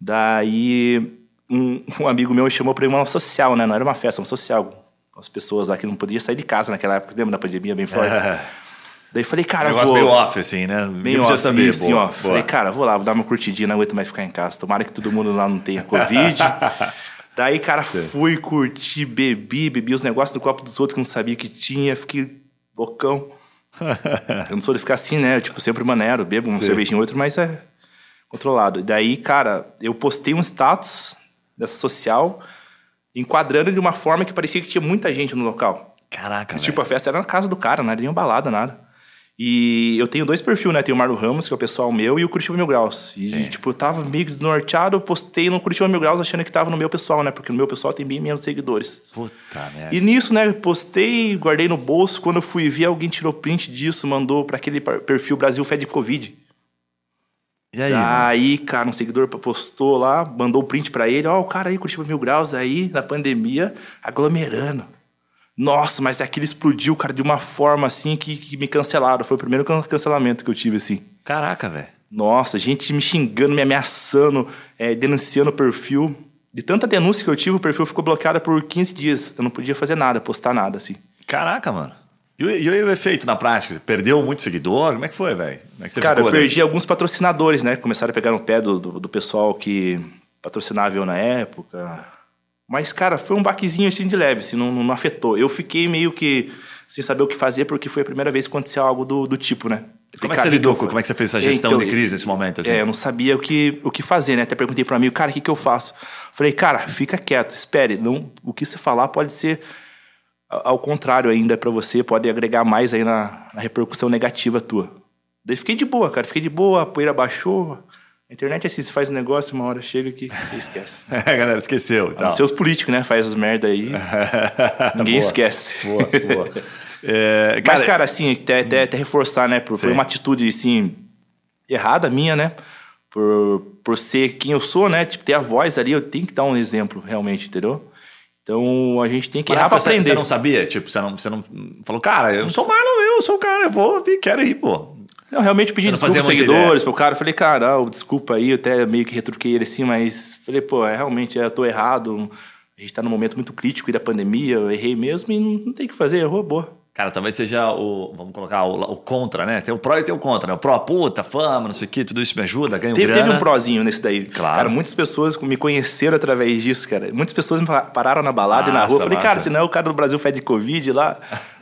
Daí, um, um amigo meu me chamou para ir uma social, né? Não era uma festa, uma social. As pessoas lá que não podiam sair de casa naquela época, lembra da pandemia bem forte? Daí falei, cara,
negócio
vou...
meio off, assim, né? Podia
off,
saber.
isso, assim,
boa,
ó.
boa.
Falei, cara, vou lá, vou dar uma curtidinha, não aguento mais ficar em casa. Tomara que todo mundo lá não tenha Covid. Daí, cara, fui curtir, bebi, bebi os negócios no copo dos outros que eu não sabia que tinha, fiquei loucão. eu não sou de ficar assim, né? Eu, tipo, sempre maneiro, bebo um
Sim.
cervejinho outro, mas é controlado. Daí, cara, eu postei um status dessa social, enquadrando de uma forma que parecia que tinha muita gente no local.
Caraca,
Tipo,
velho.
a festa era na casa do cara, não era nenhuma balada, nada. E eu tenho dois perfis, né? Tem o Marlon Ramos, que é o pessoal meu, e o Curitiba Mil Graus. E,
Sim.
tipo, eu tava meio desnorteado, eu postei no Curitiba Mil Graus achando que tava no meu pessoal, né? Porque no meu pessoal tem bem menos seguidores.
Puta merda.
E nisso, né, postei, guardei no bolso. Quando eu fui ver, alguém tirou print disso, mandou pra aquele perfil Brasil Fed Covid.
E aí?
Aí, cara, um seguidor postou lá, mandou o print pra ele. Ó, o cara aí, Curitiba Mil Graus, aí, na pandemia, aglomerando. Nossa, mas aquilo explodiu, cara, de uma forma assim que, que me cancelaram. Foi o primeiro can- cancelamento que eu tive, assim.
Caraca, velho.
Nossa, gente me xingando, me ameaçando, é, denunciando o perfil. De tanta denúncia que eu tive, o perfil ficou bloqueado por 15 dias. Eu não podia fazer nada, postar nada, assim.
Caraca, mano. E o, e o efeito na prática? Perdeu muito seguidor? Como é que foi, velho? Como é que você
Cara,
ficou
eu perdi alguns patrocinadores, né? Começaram a pegar no pé do, do, do pessoal que patrocinava eu na época. Mas, cara, foi um baquezinho assim de leve, assim, não, não afetou. Eu fiquei meio que sem saber o que fazer, porque foi a primeira vez que aconteceu algo do, do tipo, né?
Como é que você
que
lidou
fa-
como é que você fez essa gestão
então,
de crise nesse momento, assim?
É, eu não sabia o que, o que fazer, né? Até perguntei para amigo, cara, o que, que eu faço? Falei, cara, fica quieto, espere. Não, o que você falar pode ser ao contrário ainda para você, pode agregar mais aí na, na repercussão negativa tua. Daí fiquei de boa, cara, fiquei de boa, a poeira baixou. A internet é assim, você faz um negócio, uma hora chega que você esquece.
É, galera, esqueceu. e tal.
Seus políticos, né? Faz as merda aí, ninguém
Boa.
esquece.
Boa, boa. É,
Mas, cara, assim, até, até, até reforçar, né? Foi
Sim.
uma atitude, assim, errada minha, né? por, por ser quem eu sou, né? Tipo, ter a voz ali, eu tenho que dar um exemplo, realmente, entendeu? Então a gente tem que
Mas
errar pra
você,
aprender.
você não sabia? Tipo, você não, você não falou, cara, eu sou Marlon, eu sou o cara, eu vou vir, quero ir, pô.
Não, realmente pedi desculpa aos seguidores pro cara. Eu falei, cara, ó, desculpa aí, eu até meio que retruquei ele assim, mas falei, pô, é, realmente eu tô errado. A gente tá num momento muito crítico aí da pandemia, eu errei mesmo e não, não tem o que fazer, errou, boa.
Cara, talvez seja o, vamos colocar, o, o contra, né? Tem o pró e tem o contra, né? O pró, puta, fama, não sei o que, tudo isso me ajuda, ganho
Teve,
grana.
teve um prozinho nesse daí.
Claro.
Cara, muitas pessoas me conheceram através disso, cara. Muitas pessoas me pa- pararam na balada e na
Massa,
rua. Eu Falei, cara,
massa.
se não é o cara do Brasil fede de Covid lá.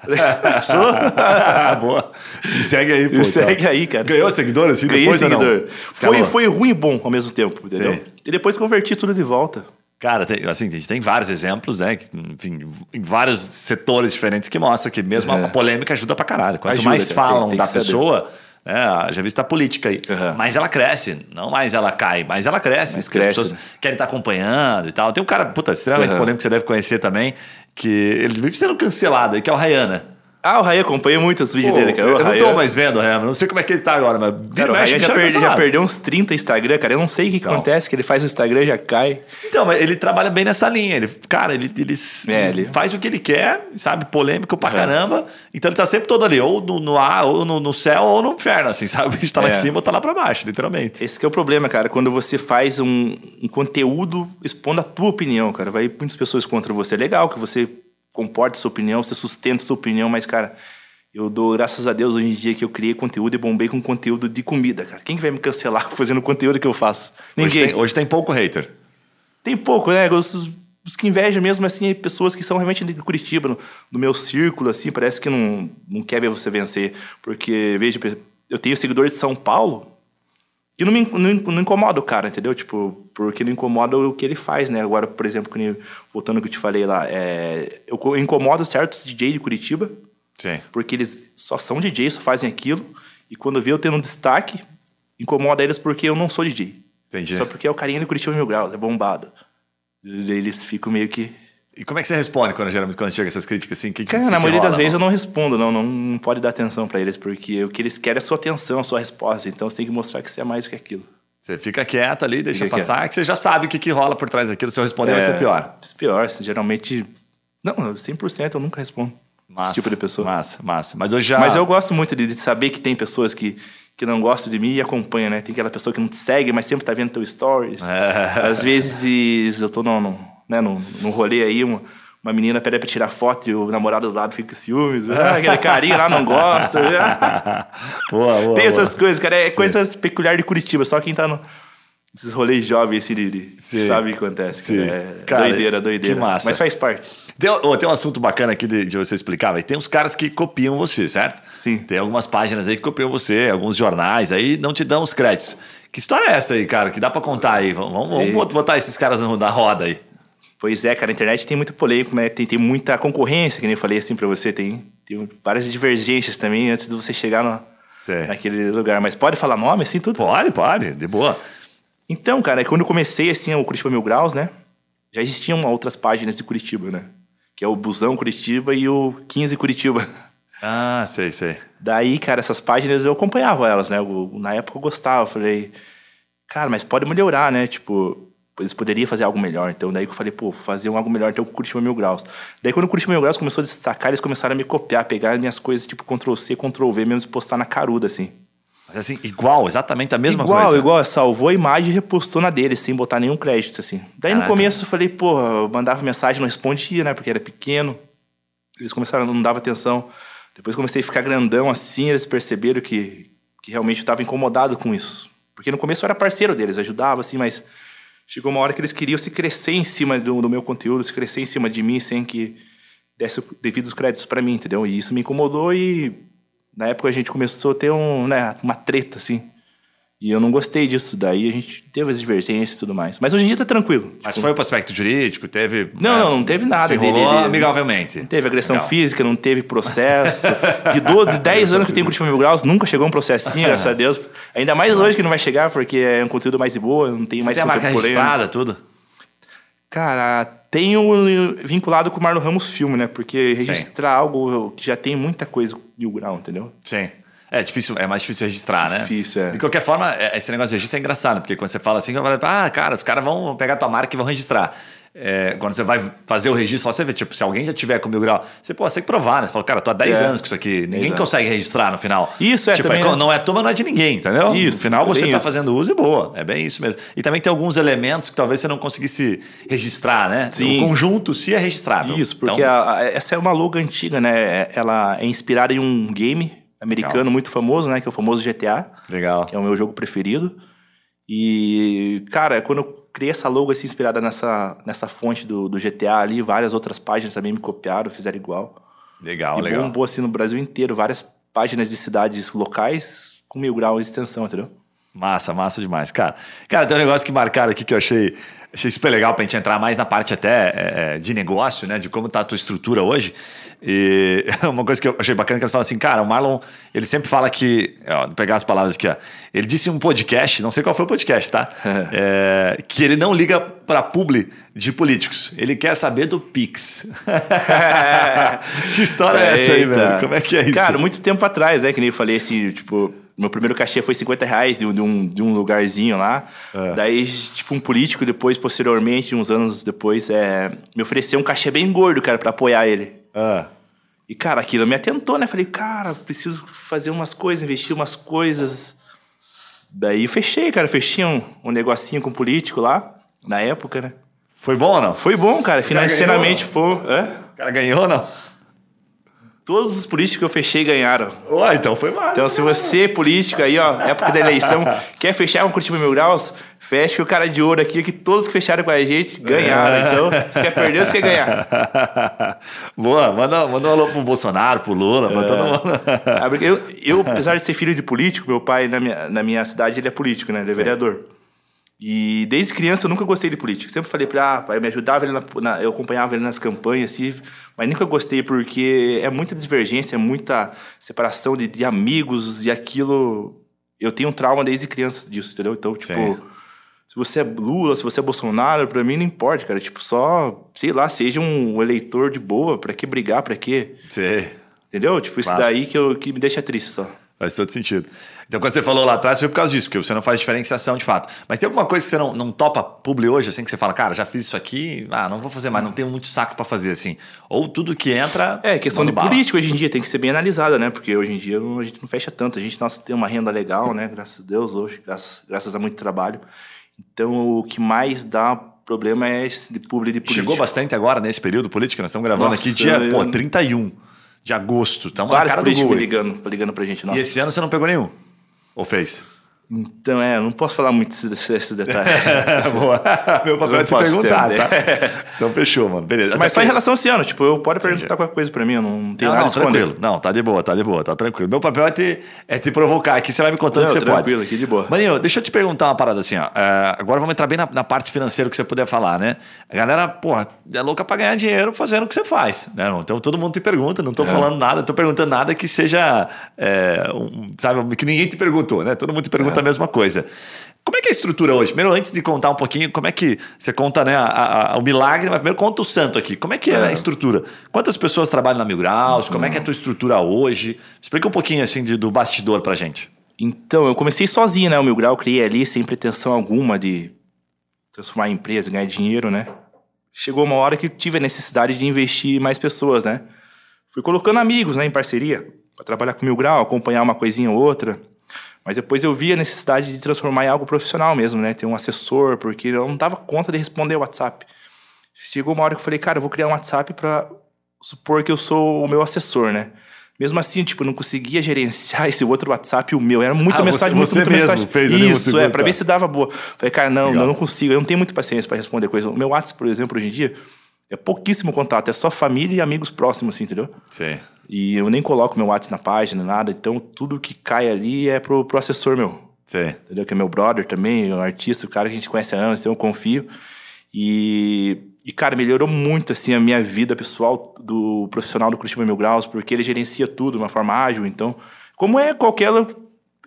Sou?
Boa. Me segue aí, pô.
Me
então.
segue aí, cara.
Ganhou seguidor assim
Ganhei
depois não?
seguidor. Foi, foi ruim e bom ao mesmo tempo, entendeu?
Sei.
E depois converti tudo de volta.
Cara, tem, assim, a gente tem vários exemplos, né? Enfim, em vários setores diferentes que mostram que mesmo a polêmica ajuda pra caralho. Quanto
Ajuda,
mais falam
tem- tem
da pessoa, né? Já vista a política aí.
Uhum.
Mais ela cresce, não mais ela cai, mais ela cresce.
Mais
porque as
cresce,
pessoas
né?
querem estar acompanhando e tal. Tem um cara, puta, extremamente
Uhum.
polêmico que você deve conhecer também, que ele vive sendo cancelado que é o Rayana.
Ah, o Raí acompanha muito os vídeos
Pô,
dele, cara.
eu
O
não
Raí-
tô mais vendo o Rayana, não sei como é que ele tá agora, mas
Cara, o
me
já, perdi- já perdeu uns 30 Instagram, cara. Eu não sei o que,
Não.
acontece, que ele faz o Instagram e já cai.
Então, mas ele trabalha bem nessa linha. Ele, cara, ele, ele,
É, ele-
faz o que ele quer, sabe? Polêmico pra caramba. Então ele tá sempre todo ali, ou no, no ar, ou no, no céu, ou no inferno, assim, sabe? A gente tá lá
É.
em cima ou tá lá pra baixo, literalmente.
Esse que é o problema, cara. Quando você faz um, um conteúdo expondo a tua opinião, cara. Vai muitas pessoas contra você. É legal que você comporte sua opinião, você sustenta sua opinião, mas, cara, eu dou graças a Deus hoje em dia que eu criei conteúdo e bombei com conteúdo de comida, cara. Quem que vai me cancelar fazendo o conteúdo que eu faço?
Hoje
Ninguém.
tem, hoje tem pouco hater.
Tem pouco, né? Os, os que invejam mesmo, assim, é pessoas que são realmente de Curitiba, no, no meu círculo, assim, parece que não, não quer ver você vencer. Porque, veja, eu tenho seguidor de São Paulo que não me não, não incomoda o cara, entendeu? Tipo, porque não incomoda o que ele faz, né? Agora, por exemplo, voltando ao que eu te falei lá, é, eu co- incomodo certos DJ de Curitiba,
Sim.
porque eles só são DJ, só fazem aquilo, e quando vê eu tendo um destaque, incomoda eles porque eu não sou DJ.
Entendi.
Só porque é o carinha de Curitiba Mil Graus, é bombado. Eles ficam meio que.
E como é que você responde quando geralmente quando chega essas críticas assim? Que,
Cara,
que
na maioria
rola,
das vezes eu
não?
não respondo, não, não. Não pode dar atenção pra eles, porque o que eles querem é a sua atenção, a sua resposta. Então você tem que mostrar que você é mais do que aquilo.
Você fica quieto ali, deixa
Fica
passar, que você já sabe o que, que rola por trás daquilo. Se eu responder, vai ser pior.
É, Pior, geralmente. Não, 100% eu nunca respondo.
Massa,
esse tipo de pessoa.
Massa, massa. Mas hoje já.
Mas eu gosto muito de, de saber que tem pessoas que, que não gostam de mim e acompanham, né? Tem aquela pessoa que não te segue, mas sempre tá vendo teu stories.
É.
Às vezes eu tô num, né, num, num rolê aí, uma, uma menina pede pra tirar foto e o namorado do lado fica com ciúmes. Ah, aquele carinha lá não gosta.
boa, boa,
tem
boa.
essas coisas, cara. É coisas peculiar de Curitiba. Só quem tá no, nesses rolês jovens assim, de,
Sim.
sabe o que acontece.
Sim.
É
Cara,
doideira, doideira.
que massa.
Mas faz parte.
Tem, tem um assunto bacana aqui de, de você explicar. Tem uns caras que copiam você, certo?
Sim.
Tem algumas páginas aí que copiam você, alguns jornais aí não te dão os créditos. Que história é essa aí, cara? Que dá pra contar aí? Vamos, vamos, vamos botar esses caras na roda aí.
Pois é, cara, a internet tem muito polêmico, né? Tem, tem muita concorrência, que nem eu falei assim pra você. Tem, tem várias divergências também antes de você chegar no, naquele lugar. Mas pode falar nome, assim, tudo?
Pode, pode, de boa.
Então, cara, quando eu comecei, assim, o Curitiba Mil Graus, né? Já existiam outras páginas de Curitiba, né? Que é o Busão Curitiba e o 15 Curitiba.
Ah, sei, sei.
Daí, cara, essas páginas eu acompanhava elas, né? Eu- na época eu gostava. Eu falei, cara, mas pode melhorar, né? Tipo, eles poderiam fazer algo melhor. Então, daí que eu falei, pô, fazer algo melhor, então o Curitiba Mil Graus. Daí, quando o Curitiba Mil Graus começou a destacar, eles começaram a me copiar, pegar minhas coisas, tipo, Ctrl-C, Ctrl-V, mesmo e postar na caruda, assim.
Mas assim, igual, exatamente a mesma
igual,
coisa.
igual, salvou a imagem e repostou na dele, sem botar nenhum crédito, assim. Daí
Caraca.
no começo eu falei, pô, eu mandava mensagem, não respondia, né? Porque era pequeno. Eles começaram, não dava atenção. Depois comecei a ficar grandão assim, eles perceberam que, que realmente eu tava incomodado com isso. Porque no começo eu era parceiro deles, ajudava, assim, mas chegou uma hora que eles queriam se crescer em cima do, do meu conteúdo, se crescer em cima de mim sem que desse devidos créditos pra mim, entendeu? E isso me incomodou e na época a gente começou a ter um, né, uma treta, assim. E eu não gostei disso. Daí a gente teve as divergências e tudo mais. Mas hoje em dia tá tranquilo.
Mas
Tipo,
foi pro aspecto jurídico, teve.
Não,
né,
não, não teve nada
Se
de-
enrolou
de- de-
amigavelmente.
Não teve agressão
Legal.
física, não teve processo. De, do, de 10 anos que eu tenho Curitiba Mil Graus, nunca chegou um processinho, graças a Deus. Ainda mais hoje que não vai chegar, porque é um conteúdo mais de boa, não tem
Você
mais
tem a marca registrada, tudo?
Cara, tenho vinculado com o Marlon Ramos Filme, né? Porque registrar algo que já tem muita coisa Mil Grau, entendeu?
Sim. É difícil, é mais difícil registrar, né?
Difícil, é.
De qualquer forma, é- esse negócio de registro é engraçado, porque quando você fala assim, ah, cara, os caras vão pegar tua marca e vão registrar. É, quando você vai fazer o registro, você vê, tipo, se alguém já tiver com mil grau, você, pô, você tem que provar, né? Você fala, cara, tô há 10
É.
anos com isso aqui, ninguém
Exato.
consegue registrar no final.
Isso, é,
tipo,
também,
co-
né?
não é tua, não é de ninguém, entendeu?
Isso,
no final você tá
isso.
fazendo uso e boa. É bem isso mesmo. E também tem alguns elementos que talvez você não conseguisse registrar, né?
Sim.
O conjunto se é registrável.
Isso, porque
Então,
a- a- essa é uma logo antiga, né? Ela é inspirada em um game americano
Legal.
muito famoso, né? Que é o famoso GTA,
Legal.
que é o meu jogo preferido. E, cara, quando eu criei essa logo assim, inspirada nessa, nessa fonte do, do GTA ali, várias outras páginas também me copiaram, fizeram igual.
Legal,
e
legal.
bombou assim no Brasil inteiro, várias páginas de cidades locais com mil graus de extensão, entendeu?
Massa, massa demais, cara. Cara, tem um negócio que marcaram aqui que eu achei, achei super legal pra gente entrar mais na parte até é, de negócio, né? De como tá a tua estrutura hoje. E uma coisa que eu achei bacana que eles falam assim, cara, o Marlon, ele sempre fala que. Ó, vou pegar as palavras aqui, ó. Ele disse em um podcast, não sei qual foi o podcast, tá? É, que ele não liga pra publi de políticos. Ele quer saber do Pix. que história é essa aí, velho? Como é que é isso?
Cara, muito tempo atrás, né? Que nem eu falei assim, tipo, meu primeiro cachê foi 50 reais de um, de um, lugarzinho lá.
É.
Daí, tipo, um político depois, posteriormente, uns anos depois, é, me ofereceu um cachê bem gordo, cara, pra apoiar ele.
Ah,
E, cara, aquilo me atentou, né? Falei, cara, preciso fazer umas coisas, investir umas coisas. Daí eu fechei, cara. Fechei um, um negocinho com um político lá, na época, né?
foi bom ou não?
Foi bom, cara. Financeiramente foi. É?
O cara ganhou ou não?
Todos os políticos que eu fechei ganharam.
Ué, então foi massa.
Então, se você, político aí, ó, época da eleição, quer fechar um Curitiba Mil Graus, feche o cara de ouro aqui, que todos que fecharam com a gente ganharam. Então, se quer perder, você quer ganhar.
Boa, manda, manda um alô pro Bolsonaro, pro Lula, pra todo mundo.
Ah, Eu, eu, apesar de ser filho de político, meu pai, na minha, na minha cidade, ele é político, né? Ele é vereador. E desde criança eu nunca gostei de político. Sempre falei pra ele, ah, pai, eu me ajudava ele na, na- eu acompanhava ele nas campanhas, assim, mas nunca gostei porque é muita divergência, é muita separação de, de amigos e aquilo. Eu tenho um trauma desde criança disso, entendeu? Então, tipo,
Sim.
se você é Lula, se você é Bolsonaro, pra mim não importa, cara. Tipo, só, sei lá, seja um eleitor de boa, pra que brigar, pra quê?
Sei,
Entendeu? Tipo, isso
Claro.
daí que, eu, que me deixa triste só.
Faz todo sentido. Então, quando você falou lá atrás, foi por causa disso, porque você não faz diferenciação de fato. Mas tem alguma coisa que você não, não topa publi hoje, assim, que você fala, cara, já fiz isso aqui, ah, não vou fazer mais, não tenho muito saco pra fazer, assim. Ou tudo que entra.
É, questão de
bala.
político hoje em dia tem que ser bem analisada, né? Porque hoje em dia a gente não fecha tanto. A gente nossa, tem uma renda legal, né? Graças a Deus, hoje, graças, graças a muito trabalho. Então, o que mais dá problema é esse de publi de político.
Chegou bastante agora nesse período político, nós estamos gravando
Nossa,
aqui dia,
eu-
pô, 31 de agosto. Estamos na
Vários
cara do
políticos
gol.
ligando, ligando pra gente. Nossa.
E esse ano você não pegou nenhum? Ou fez?
Então, é, não posso falar muito desse, desse detalhe.
Boa. Meu papel é te perguntar, tá? Então fechou, mano. Beleza.
Mas só em relação a esse ano, tipo, eu pode perguntar qualquer coisa pra mim, eu não tenho
Não,
nada
não, tranquilo. Não, tá de boa, tá de boa, tá tranquilo. Meu papel é te, é te provocar aqui, você vai me contando o que você
tranquilo,
pode.
aqui de boa.
Maninho, deixa eu te perguntar uma parada assim, ó. É, agora vamos entrar bem na, na parte financeira que você puder falar, né? A galera, porra, é louca pra ganhar dinheiro fazendo o que você faz, né? Então todo mundo te pergunta, não
É.
tô falando nada, tô perguntando nada que seja, é, um, sabe, que ninguém te perguntou, né? Todo mundo te pergunta
É.
a mesma coisa. Como é que é a estrutura hoje? Primeiro, antes de contar um pouquinho, como é que você conta né, a- a- o milagre, mas primeiro conta o santo aqui. Como é que é, a estrutura? Quantas pessoas trabalham na Mil Graus? Como é que é a tua estrutura hoje? Explica um pouquinho assim de- do bastidor pra gente.
Então, eu comecei sozinho, né? O Mil Grau, criei ali sem pretensão alguma de transformar em empresa, ganhar dinheiro, né? Chegou uma hora que tive a necessidade de investir em mais pessoas, né? Fui colocando amigos, né, em parceria, para trabalhar com o Mil Grau, acompanhar uma coisinha ou outra. Mas depois eu vi a necessidade de transformar em algo profissional mesmo, né? Ter um assessor, porque eu não dava conta de responder o WhatsApp. Chegou uma hora que eu falei, cara, eu vou criar um WhatsApp para supor que eu sou o meu assessor, né? Mesmo assim, tipo, eu não conseguia gerenciar esse outro WhatsApp e o meu. Era muita
Ah,
mensagem,
você-
muita,
você
muita
mesmo
mensagem.
fez
Isso, é, pra
tá.
ver se dava boa. Falei, cara, não,
Legal.
eu não consigo, eu não tenho muita paciência para responder coisa. O meu WhatsApp, por exemplo, hoje em dia, é pouquíssimo contato, é só família e amigos próximos, assim, entendeu?
Sim.
E eu nem coloco meu WhatsApp na página, nada, então tudo que cai ali é pro, pro assessor meu.
Sim.
Entendeu? Que é meu brother também, um artista, o cara que a gente conhece há anos, então eu confio. E, e, cara, melhorou muito, assim, a minha vida pessoal do profissional do Curitiba Mil Graus, porque ele gerencia tudo de uma forma ágil, então... Como é qualquer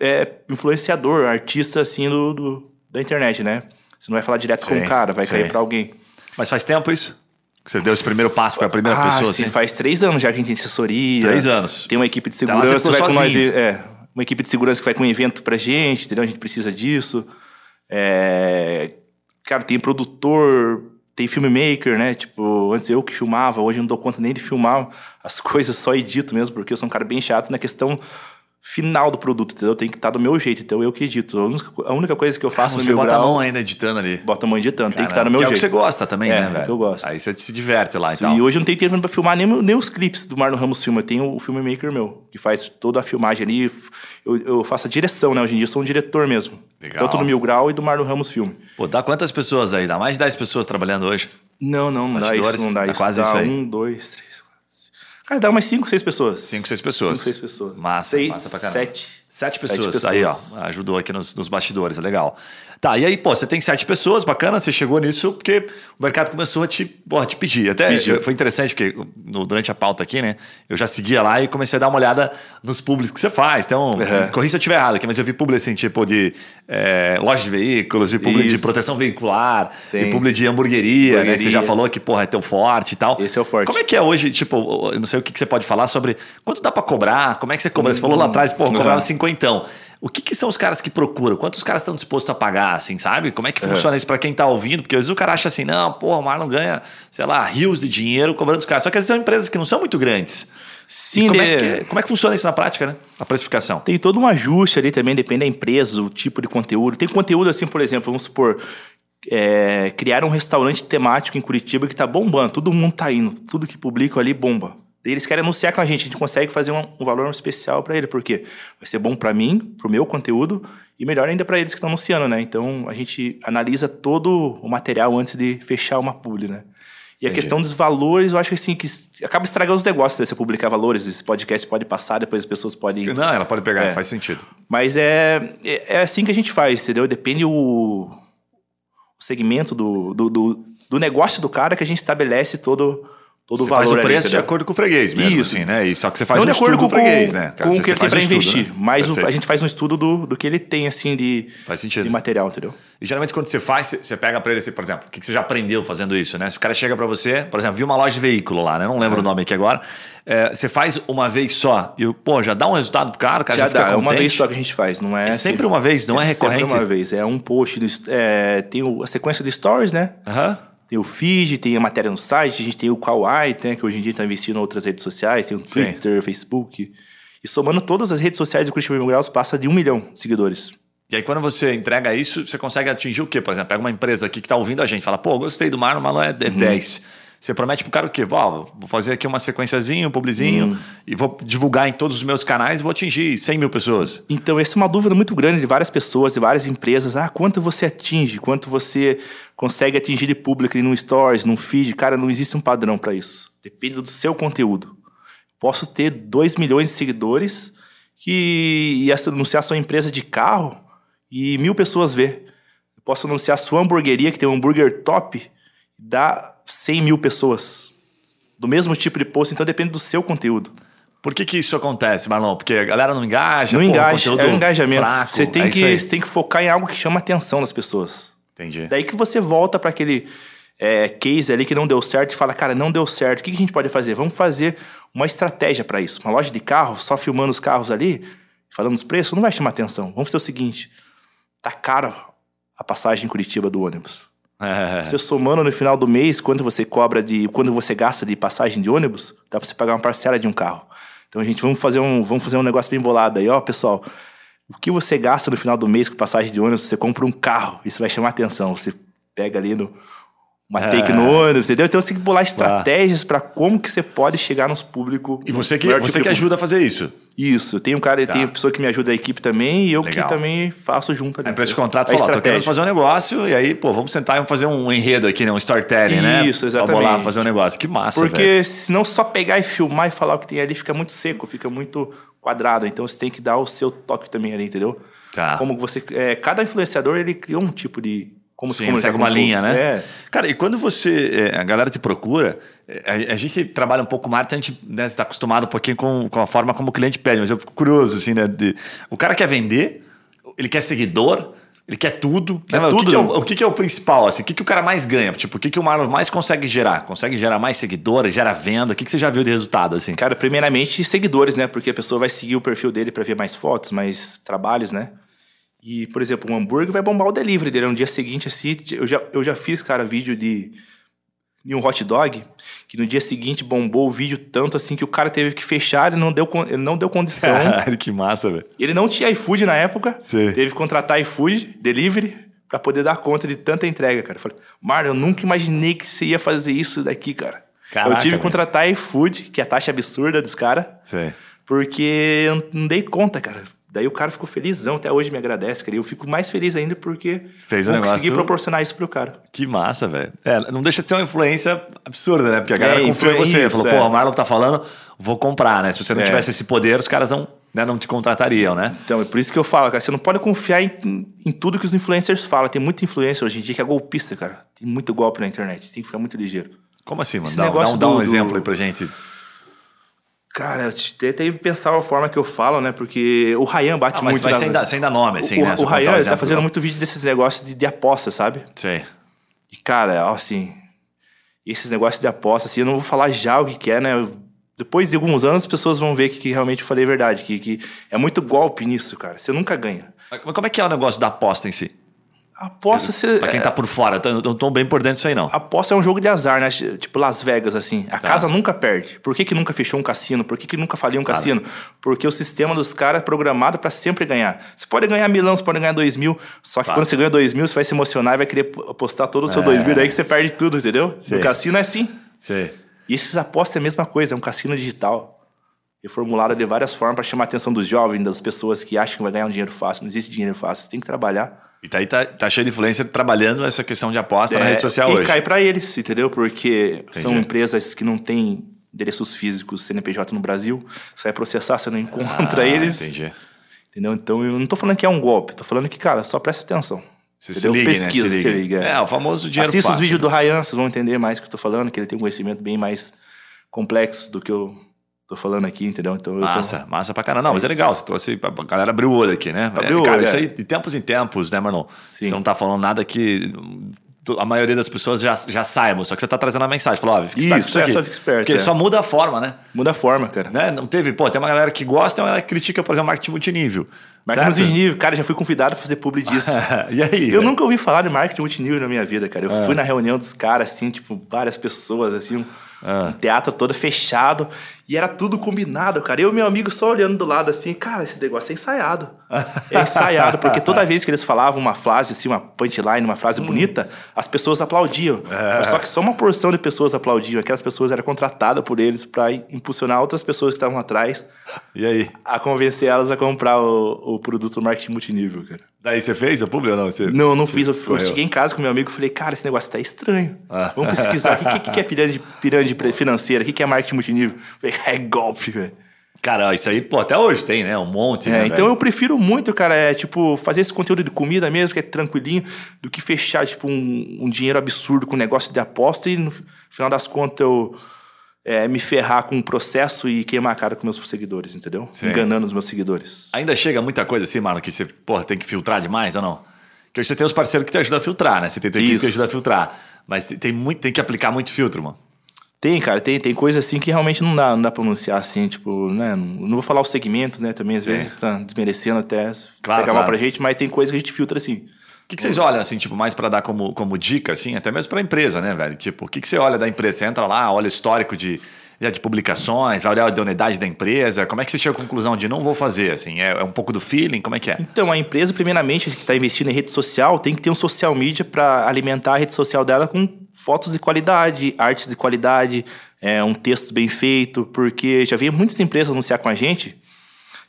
é, influenciador, artista, assim, do, do- da internet, né? Você não vai falar direto com
Sim,
o cara, vai
sim.
cair pra alguém.
Mas faz tempo isso? Que você deu esse primeiro passo, foi a primeira
ah,
pessoa,
sim,
assim?
faz três anos já que a gente tem assessoria.
Três anos.
Tem uma equipe de
Então você
segurança,
ficou
vai com nós...
sozinho.
É, uma equipe de segurança que vai com um evento pra gente, entendeu? A gente precisa disso. É, cara, tem produtor, tem filmmaker, né? Tipo, antes eu que filmava, hoje eu não dou conta nem de filmar as coisas, só edito mesmo, porque eu sou um cara bem chato na questão final do produto, entendeu? Tem que estar do meu jeito, então eu que edito. A única, a única coisa que eu faço
Ah,
no
você
meu
bota
grau...
a mão ainda editando ali.
Bota a mão editando, tem que estar
Caramba,
no meu
que é o
jeito.
que você gosta também,
É,
né,
é o
velho?
que eu gosto.
Aí você se diverte lá e
Sim,
tal.
E hoje eu não tenho tempo pra filmar nem, nem os clipes do Marlon Ramos Filme. Eu tenho o filmmaker meu, que faz toda a filmagem ali. Eu, eu faço a direção, né? Hoje em dia eu sou um diretor mesmo.
Legal.
Tanto no Mil Grau e do Marlon Ramos Filme.
Pô, dá quantas pessoas aí? Dá mais de 10 pessoas trabalhando hoje?
Não, não, não dá isso, não dá,
dá
isso.
quase
dá
isso aí.
um, dois, três. Cara, dá umas cinco, seis pessoas.
Cinco, seis pessoas.
Cinco, seis pessoas.
Massa,
Seis,
massa pra caramba.
Sete.
Sete
Sete
pessoas.
pessoas.
Aí, ó. Ajudou aqui nos, nos bastidores, é legal. Tá, e aí, pô, você tem sete pessoas, bacana, você chegou nisso porque o mercado começou a te, porra, te pedir. Até
Pediu.
foi interessante, porque no- durante a pauta aqui, né, eu já seguia lá e comecei a dar uma olhada nos públicos que você faz. Então,
Uhum.
corri se eu estiver errado aqui, mas eu vi publi assim, tipo, de é, loja de veículos, vi publi de proteção veicular, vi
Tem.
publi de hamburgueria, né? que Você já
Hamburgueria.
falou que, porra, é teu forte e tal.
Esse é o forte.
Como é que é hoje, tipo, eu não sei o que que você pode falar sobre quanto dá pra cobrar, como é que você cobra? Você falou lá atrás, pô, cobrava
Uhum.
Cinquentão. O que, que são os caras que procuram? Quantos caras estão dispostos a pagar, assim, sabe? Como é que funciona isso pra quem tá ouvindo? Porque às vezes o cara acha assim, não, pô, o Marlon ganha, sei lá, rios de dinheiro cobrando os caras. Só que às vezes são empresas que não são muito grandes.
Sim,
como,
né?
é que, como é que funciona isso na prática, né? A precificação.
Tem todo um ajuste ali também, depende da empresa, o tipo de conteúdo. Tem conteúdo assim, por exemplo, vamos supor, é, criar um restaurante temático em Curitiba que tá bombando, todo mundo tá indo, tudo que publica ali bomba. Eles querem anunciar com a gente, a gente consegue fazer um, um valor especial para ele, porque vai ser bom para mim, pro meu conteúdo e melhor ainda para eles que estão anunciando, né? Então a gente analisa todo o material antes de fechar uma publi, né? E a
Entendi.
questão dos valores, eu acho assim que acaba estragando os negócios, né? Você publicar valores, esse podcast pode passar, depois as pessoas podem
Não, ela pode pegar,
É.
faz sentido.
mas é, é, é assim que a gente faz, entendeu? Depende o, o segmento do, do, do, do negócio do cara que a gente estabelece todo, todo o
Você
valor
faz o
ali,
preço de
entendeu?
acordo com o freguês mesmo,
Isso.
assim, né? E só que você faz
Não
um
de acordo com,
do freguês, né?
com o que ele tem
um estudo,
investir.
né?
Mas o- a gente faz um estudo do, do que ele tem, assim, de,
Faz sentido.
de material, entendeu?
E geralmente quando você faz, você- pega pra ele assim, por exemplo, o que você já aprendeu fazendo isso, né? Se o cara chega pra você, por exemplo, viu uma loja de veículo lá, né? Não lembro o nome aqui agora. É, você faz uma vez só e, pô, já dá um resultado pro cara, o cara já,
Já dá, é uma vez só que a gente faz, não é...
É sempre uma vez, não é recorrente?
sempre uma vez, é um post, do, é, tem o- a sequência de stories, né?
Aham.
Tem o feed, tem a matéria no site, a gente tem o Kawaii, né, que hoje em dia está investindo em outras redes sociais, tem o
Sim.
Twitter, Facebook. E somando todas as redes sociais do Curitiba Mil Graus, passa de um milhão de seguidores.
E aí quando você entrega isso, você consegue atingir o quê? Por exemplo, pega uma empresa aqui que tá ouvindo a gente, fala, pô, gostei do Marlon, o Marlon é, é
Uhum.
10. Você promete pro cara o quê? Ó, vou fazer aqui uma sequenciazinha, um publizinho,
Uhum.
e vou divulgar em todos os meus canais e vou atingir 100 mil pessoas.
Então, essa é uma dúvida muito grande de várias pessoas, de várias empresas. Ah, quanto você atinge? Quanto você consegue atingir de público ali num stories, num feed? Cara, não existe um padrão para isso. Depende do seu conteúdo. Posso ter 2 milhões de seguidores que e anunciar sua empresa de carro e mil pessoas ver. Posso anunciar sua hamburgueria, que tem um hambúrguer top, e dá 100 mil pessoas. Do mesmo tipo de post, então depende do seu conteúdo.
Por que que isso acontece, Marlon? Porque a galera não engaja,
Não
pô,
engaja, é o engajamento.
fraco,
você, tem
é
que, você tem que focar em algo que chama a atenção das pessoas.
Entendi.
Daí que você volta para aquele é, case ali que não deu certo e fala, cara, não deu certo. O que que a gente pode fazer? Vamos fazer uma estratégia para isso. Uma loja de carro, só filmando os carros ali, falando os preços, não vai chamar atenção. Vamos fazer o seguinte: tá caro a passagem em Curitiba do ônibus.
É.
Você somando no final do mês, quanto você cobra de. quando você gasta de passagem de ônibus, dá pra você pagar uma parcela de um carro. Então, a gente, vamos fazer um, vamos fazer um negócio bem bolado aí, ó, pessoal. O que você gasta no final do mês com passagem de ônibus, você compra um carro, isso vai chamar atenção. Você pega ali no. Uma take no ônibus, entendeu? Então você tem que bolar estratégias pra como que você pode chegar nos públicos.
E você que, você
tipo
que ajuda a fazer isso.
Isso, tem um cara,
Tá.
tem pessoa que me ajuda da equipe também e eu
Legal.
que também faço junto ali.
A empresa de contrato
A
falou, tô querendo fazer um negócio, e aí, pô, vamos sentar e vamos fazer um enredo aqui, né? Um storytelling, né?
Isso, exatamente.
bolar, fazer um negócio. Que massa, velho.
Porque senão só pegar e filmar e falar o que tem ali fica muito seco, fica muito quadrado. Então você tem que dar o seu toque também ali, entendeu?
Tá.
Como você. é, cada influenciador ele criou um tipo de. Como se
Sim,
comunicar
segue uma linha, né?
É.
Cara, e quando você. é, a galera te procura, é, a, a gente trabalha um pouco mais, então a gente né, está acostumado um pouquinho com, com a forma como o cliente pede, mas eu fico curioso, assim, né? de- o cara quer vender, ele quer seguidor. Ele quer tudo.
Quer
né?
tudo.
O, que, que é o, o que, que é o principal? Assim? O que, que o cara mais ganha? Tipo, o que, que o Marlon mais consegue gerar? Consegue gerar mais seguidores, gera venda? O que, que você já viu de resultado, assim?
Cara, primeiramente seguidores, né? Porque a pessoa vai seguir o perfil dele pra ver mais fotos, mais trabalhos, né? E, por exemplo, um hambúrguer vai bombar o delivery dele. No dia seguinte, assim, eu já, eu já fiz, cara, vídeo de, de um hot dog, que no dia seguinte bombou o vídeo tanto assim que o cara teve que fechar, ele não deu, ele não deu condição.
Caralho, que massa, velho.
ele não tinha iFood na época,
Sim.
teve que contratar iFood, delivery, pra poder dar conta de tanta entrega, cara. Eu falei, Mário, eu nunca imaginei que você ia fazer isso daqui, cara.
Caraca,
eu tive que contratar iFood, que é a taxa absurda dos caras. Porque eu não dei conta, cara. Daí o cara ficou felizão, até hoje me agradece, cara. E eu fico mais feliz ainda porque
Fez um
eu consegui
negócio-
proporcionar isso pro cara.
Que massa, velho. É, não deixa de ser uma influência absurda, né? Porque a galera
É,
confiou em você.
isso,
Falou,
é.
porra, o Marlon tá falando, vou comprar, né? Se você não
É.
tivesse esse poder, os caras não, né, não te contratariam, né?
Então, é por isso que eu falo, cara, você não pode confiar em, em tudo que os influencers falam. Tem muito influencer hoje em dia que é golpista, cara. Tem muito golpe na internet, você tem que ficar muito ligeiro.
Como assim, mano?
Esse
Dá, dá um, dá um
do- do-
exemplo aí pra gente.
Cara, eu te- tentei pensar a forma que eu falo, né? Porque o Ryan bate
Ah, mas
muito
mas
na-
sem dar, sem dar nome, assim,
o,
né?
o
contar
Ryan,
um
tá fazendo
não.
muito vídeo desses negócios de, de aposta, sabe?
Sei.
E, cara, assim, esses negócios de aposta, assim, eu não vou falar já o que, que é, né? Depois de alguns anos, as pessoas vão ver que, que realmente eu falei a verdade, que, que é muito golpe nisso, cara. Você nunca ganha.
Mas como é que é o negócio da aposta em si?
Aposta, você.
Pra quem tá por fora, não tô bem por dentro disso aí, não.
Aposta é um jogo de azar, né? Tipo Las Vegas, assim. A
Tá.
casa nunca perde. Por que, que nunca fechou um cassino? Por que, que nunca faliu um cassino? Porque o sistema dos caras é programado pra sempre ganhar. Você pode ganhar milão, você pode ganhar dois mil. Só que
Claro.
quando você ganha dois mil, você vai se emocionar e vai querer apostar todo o seu dois mil. Daí que você perde tudo, entendeu?
É. Sim.
No cassino é assim.
Sei.
E esses apostas é a mesma coisa, é um cassino digital. Reformulado de várias formas pra chamar a atenção dos jovens, das pessoas que acham que vai ganhar um dinheiro fácil. Não existe dinheiro fácil, você tem que trabalhar.
E tá aí tá, tá cheio de influência trabalhando essa questão de aposta na
É,
rede social
e
hoje.
cai pra eles, entendeu? Porque são
Entendi.
empresas que não têm endereços físicos CNPJ no Brasil. Você vai processar, você não encontra
Ah,
eles.
Entendi.
Entendeu? Então eu não tô falando que é um golpe, tô falando que, cara, só presta atenção.
Você se
entendeu?
liga, né?
Pesquisa,
Se
se
liga. É, o famoso dinheiro
Assista os vídeos
né?
do Ryan, vocês vão entender mais o que eu tô falando, que ele tem um conhecimento bem mais complexo do que eu tô falando aqui, entendeu? Então eu tô-
Massa, massa pra caramba. Não, mas é
isso.
legal, você trouxe, a galera abriu o olho aqui, né? É,
Abriu o
cara,
olho,
isso
é.
aí, de tempos em tempos, né, Marlon?
Sim.
Você não tá falando nada que a maioria das pessoas já, já saibam, só que você tá trazendo a mensagem. Falou, ó, fica esperto
Isso, é,
aqui.
só fica esperto,
Porque
é.
só muda a forma, né?
Muda a forma, cara.
né? Não teve, pô, tem uma galera que gosta e uma galera que critica, por exemplo, marketing multinível.
Marketing
certo?
multinível, cara, já fui convidado a fazer publi disso.
e aí?
Eu nunca ouvi falar de marketing multinível na minha vida, cara. Eu
Ah.
fui na reunião dos caras, assim, tipo, várias pessoas, assim, um,
Ah.
um teatro todo fechado. E era tudo combinado, cara. Eu e meu amigo só olhando do lado, assim, cara, esse negócio é ensaiado. É ensaiado, porque toda vez que eles falavam uma frase, assim, uma punchline, uma
Hum.
frase bonita, as pessoas aplaudiam.
É.
Só que só uma porção de pessoas aplaudiam. Aquelas pessoas eram contratadas por eles pra impulsionar outras pessoas que estavam atrás
E aí?
a convencer elas a comprar o, o produto do marketing multinível, cara.
Daí você fez o público ou não? Você...
Não, não fiz. Eu, eu cheguei em casa com meu amigo e falei, cara, esse negócio tá estranho.
Ah.
Vamos pesquisar. O que, que, que é pirâmide, pirâmide financeira? O que, que é marketing multinível? Falei, é golpe, velho.
Cara, isso aí, pô, até hoje tem, né? Um monte,
É,
né,
então
velho?
eu prefiro muito, cara, é tipo, fazer esse conteúdo de comida mesmo, que é tranquilinho, do que fechar, tipo, um, um dinheiro absurdo com negócio de aposta e no final das contas eu é, me ferrar com um processo e queimar a cara com meus seguidores, entendeu?
Sim.
Enganando os meus seguidores.
Ainda chega muita coisa assim, mano, que você, porra, tem que filtrar demais ou não? Que hoje você tem os parceiros que te ajudam a filtrar, né? Você tem tua equipe que te ajuda a filtrar. Mas tem, tem muito, tem que aplicar muito filtro, mano.
Tem, cara, tem, tem coisa assim que realmente não dá, não dá pra anunciar assim, tipo, né? Não, não vou falar o segmento, né? Também às vezes tá desmerecendo até
Claro,
pegar mal
claro.
pra gente, mas tem coisa que a gente filtra assim.
O que, que vocês olham, assim, tipo, mais pra dar como, como dica, assim, até mesmo pra empresa, né, velho? Tipo, o que, que você olha da empresa? Você entra lá, olha o histórico de, de publicações, vai olhar a idoneidade da empresa. Como é que você chega à conclusão de não vou fazer, assim? É, é um pouco do feeling? Como é que é?
Então, a empresa, primeiramente, que está investindo em rede social, tem que ter um social media para alimentar a rede social dela com fotos de qualidade, artes de qualidade, é, um texto bem feito, porque já veio muitas empresas anunciar com a gente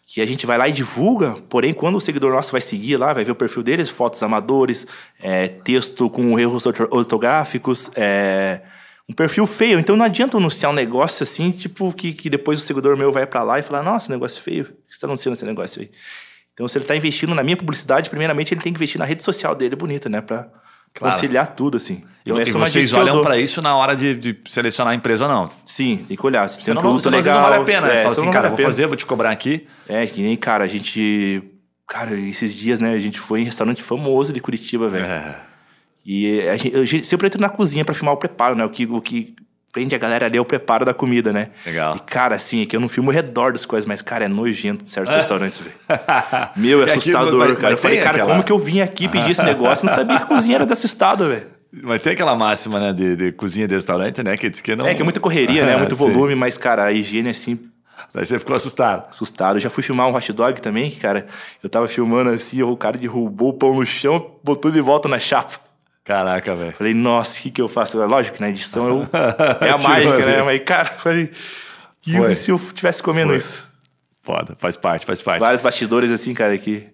que a gente vai lá e divulga, porém, quando o seguidor nosso vai seguir lá, vai ver o perfil deles, fotos amadores, é, texto com erros orto- ortográficos, é, um perfil feio. Então não adianta anunciar um negócio assim, tipo, que, que depois o seguidor meu vai para lá e falar, nossa, negócio feio, por que você está anunciando esse negócio aí? Então, se ele está investindo na minha publicidade, primeiramente ele tem que investir na rede social dele bonita, né? Pra
Claro.
conciliar tudo, assim.
E,
Então,
e
é uma
vocês olham pra isso na hora de, de selecionar a empresa ou não?
Sim, tem que olhar. Se tem um
não,
produto
vezes
legal...
não vale a pena.
é,
Você fala assim,
não
cara,
vale
vou fazer, vou te cobrar aqui.
É, que nem, cara, a gente Cara, esses dias, né, a gente foi em restaurante famoso de Curitiba, velho.
É.
E a gente, eu sempre entro na cozinha pra filmar o preparo, né? O que, o que prende a galera ali é o preparo da comida, né?
Legal.
E, cara, assim, é que eu não filmo o redor das coisas, mas, cara, é nojento de certos restaurantes, velho. Meu, é
E aquilo-
assustador,
mas-
cara.
mas
eu falei, cara,
aquela-
como que eu vim aqui pedir esse negócio? Eu não sabia que a cozinha era desse estado, velho.
Mas tem aquela máxima, né, de, de cozinha de restaurante, né, que diz que não...
É que é muita correria, né? Muito
Sim.
volume, mas, cara, a higiene, assim,
Daí você ficou assustado.
assustado. Eu já fui filmar um hot dog também, que, cara, eu tava filmando assim, o cara derrubou o pão no chão, botou de volta na chapa.
Caraca, velho.
Falei, nossa, o que, que eu faço? Lógico que na edição eu... é a mágica, né? Mas, cara, falei, e
Foi.
se eu estivesse comendo
Foi.
isso?
Foda, faz parte, faz parte.
Vários bastidores assim, cara, que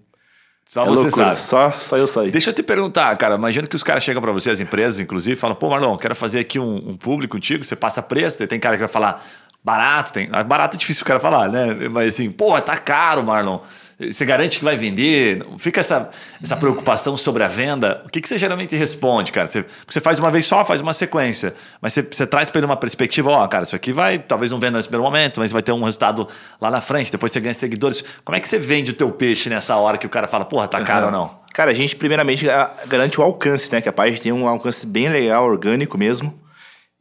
Só
é
você
loucura.
sabe.
Só, só eu sei.
Deixa eu te perguntar, cara. Imagina que os caras chegam pra você, as empresas, inclusive, e falam: pô, Marlon, quero fazer aqui um, um público contigo. Você passa preço, tem cara que vai falar barato. Tem, barato é difícil o cara falar, né? Mas assim, pô, tá caro, Marlon. Você garante que vai vender? Fica essa, essa preocupação sobre a venda. O que, que você geralmente responde, cara? Você, você faz uma vez só, faz uma sequência. Mas você, você traz pra ele uma perspectiva: ó, cara, isso aqui vai, talvez não venda nesse primeiro momento, mas vai ter um resultado lá na frente. Depois você ganha seguidores. Como é que você vende o teu peixe nessa hora que o cara fala, porra, tá caro ou não?
Cara, a gente primeiramente garante o alcance, né? Que a página tem um alcance bem legal, orgânico mesmo.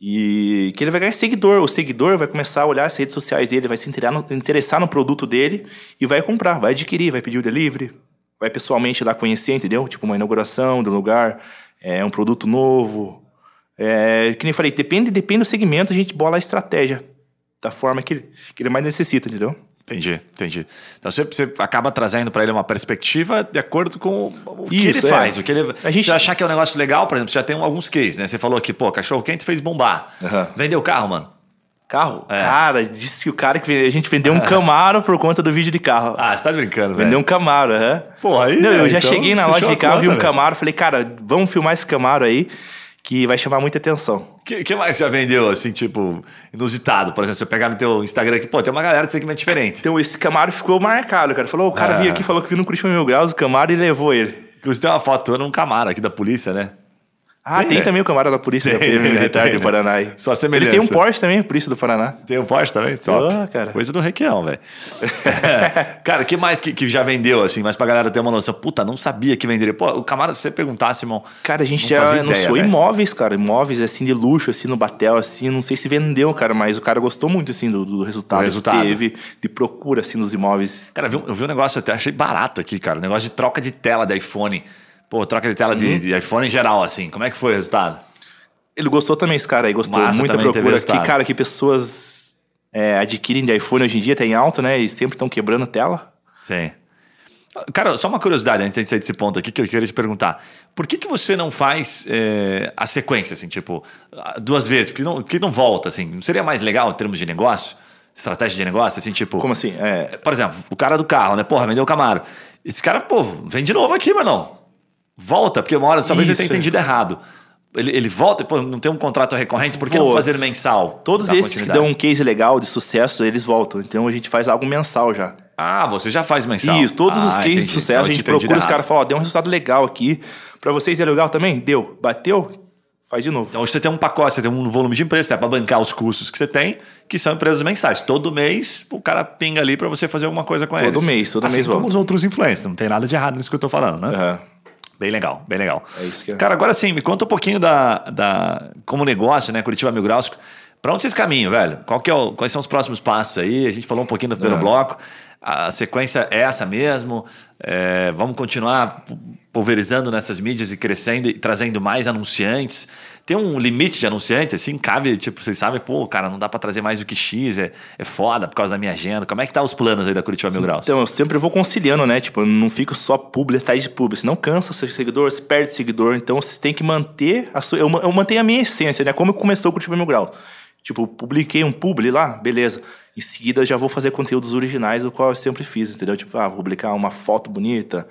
E que ele vai ganhar seguidor. O seguidor vai começar a olhar as redes sociais dele, vai se interessar no, produto dele e vai comprar, vai adquirir, vai pedir o delivery, vai pessoalmente lá conhecer, entendeu? Tipo uma inauguração do lugar, é um produto novo. É, que nem eu falei, depende, depende do segmento, a gente bola a estratégia da forma que que ele mais necessita, entendeu?
Entendi, entendi. Então você, você acaba trazendo para ele uma perspectiva de acordo com o que
Isso,
ele
é.
faz. O que ele,
A gente-
Se achar que é um negócio legal, por exemplo, você já tem alguns cases, né? Você falou aqui, pô, cachorro quente fez bombar.
Aham.
Vendeu carro, mano.
Carro?
É.
Cara, disse que o cara que vende- a gente vendeu um Camaro por conta do vídeo de carro.
Ah, você tá brincando,
Vendeu
velho.
um Camaro, aham.
Pô, aí,
Não, eu
é,
já
então,
cheguei na loja de carro, vi um
velho.
Camaro, falei, cara, vamos filmar esse Camaro aí, que vai chamar muita atenção.
O que, que mais já vendeu, assim, tipo, inusitado? Por exemplo, se eu pegar no teu Instagram aqui, pô, tem uma galera de segmento diferente.
Então esse Camaro ficou marcado, cara. Falou, o cara
Ah.
veio aqui, falou que viu no Curitiba Mil Graus, o Camaro e levou ele.
Inclusive tem uma foto tua num Camaro aqui da polícia, né?
Ah,
Tem,
tem,
né?
também o Camaro da Polícia da
né?
Militar
Tem,
do
né?
Paraná. aí.
Só a
Ele
semelhança.
tem um Porsche também, Polícia do Paraná.
Tem o Porsche também? Top.
Ah, cara.
Coisa do Requião, velho. cara, o que mais que, que já vendeu, assim, mas pra galera ter uma noção? Puta, não sabia que venderia. Pô, o Camaro, se você perguntasse, irmão.
Cara, a gente
não
já anunciou imóveis, cara. Imóveis, assim, de luxo, assim, no Batel, assim. Não sei se vendeu, cara, mas o cara gostou muito, assim, do, do resultado,
Do resultado.
que teve, de procura, assim, nos imóveis.
Cara, eu vi, um- eu vi um negócio, eu até achei barato aqui, cara. Um negócio de troca de tela de iPhone. Pô, troca de tela
Uhum.
de, de iPhone em geral, assim. Como é que foi o resultado?
Ele gostou também, esse cara aí, gostou.
Massa
Muita procura. Que, cara, que pessoas é, adquirem de iPhone hoje em dia, tem alto, né? E sempre estão quebrando tela.
Sim. Cara, só uma curiosidade antes de sair desse ponto aqui que eu queria te perguntar. Por que, que você não faz é, a sequência, assim, tipo, duas vezes? Por que não, por que não volta, assim? Não seria mais legal em termos de negócio? Estratégia de negócio, assim, tipo...
Como assim? É,
Por exemplo, o cara do carro, né? Porra, vendeu o Camaro. Esse cara, pô, vem de novo aqui, mano. Volta, porque uma hora talvez ele tenha
é.
entendido errado. Ele, ele volta, pô, não tem um contrato recorrente, por que não
Vou.
fazer mensal?
todos esses que dão um case legal de sucesso, eles voltam. Então a gente faz algo mensal já.
Ah, você já faz mensal.
Isso, todos
ah,
os cases
entendi.
de sucesso,
Então
a
te
gente procura os caras e fala, ó, deu um resultado legal aqui. Pra vocês é legal também? Deu. Bateu? Faz de novo.
Então hoje você tem um pacote, você tem um volume de empresas, é para bancar os custos que você tem, que são empresas mensais. Todo mês o cara pinga ali para você fazer alguma coisa com
Todo
eles.
mês, todo
assim
mês
como
volta.
os outros influencers, não tem nada de errado nisso que eu tô falando, né?
Aham.
Bem legal, bem legal.
É isso que é.
Cara, agora sim, me conta um pouquinho da, da como negócio, né? Curitiba Mil Graus. Pra onde vocês caminham, velho? Qual que é o- quais são os próximos passos aí? A gente falou um pouquinho no primeiro
Aham.
bloco. A sequência é essa mesmo. É, vamos continuar pu- pulverizando nessas mídias e crescendo e trazendo mais anunciantes. Tem um limite de anunciante, assim, cabe, tipo, vocês sabem, pô, cara, não dá pra trazer mais do que X, é, é foda por causa da minha agenda. Como é que tá os planos aí da Curitiba Mil Graus?
Então, eu sempre vou conciliando, né? Tipo, eu não fico só publi atrás de publi. Senão cansa seu seguidor, você perde seguidor. Então, você tem que manter a sua... Eu, eu mantenho a minha essência, né? Como começou com o Curitiba Mil Grau. Tipo, publiquei um publi lá, beleza. Em seguida, eu já vou fazer conteúdos originais, o qual eu sempre fiz, entendeu? Tipo, ah, vou publicar uma foto bonita,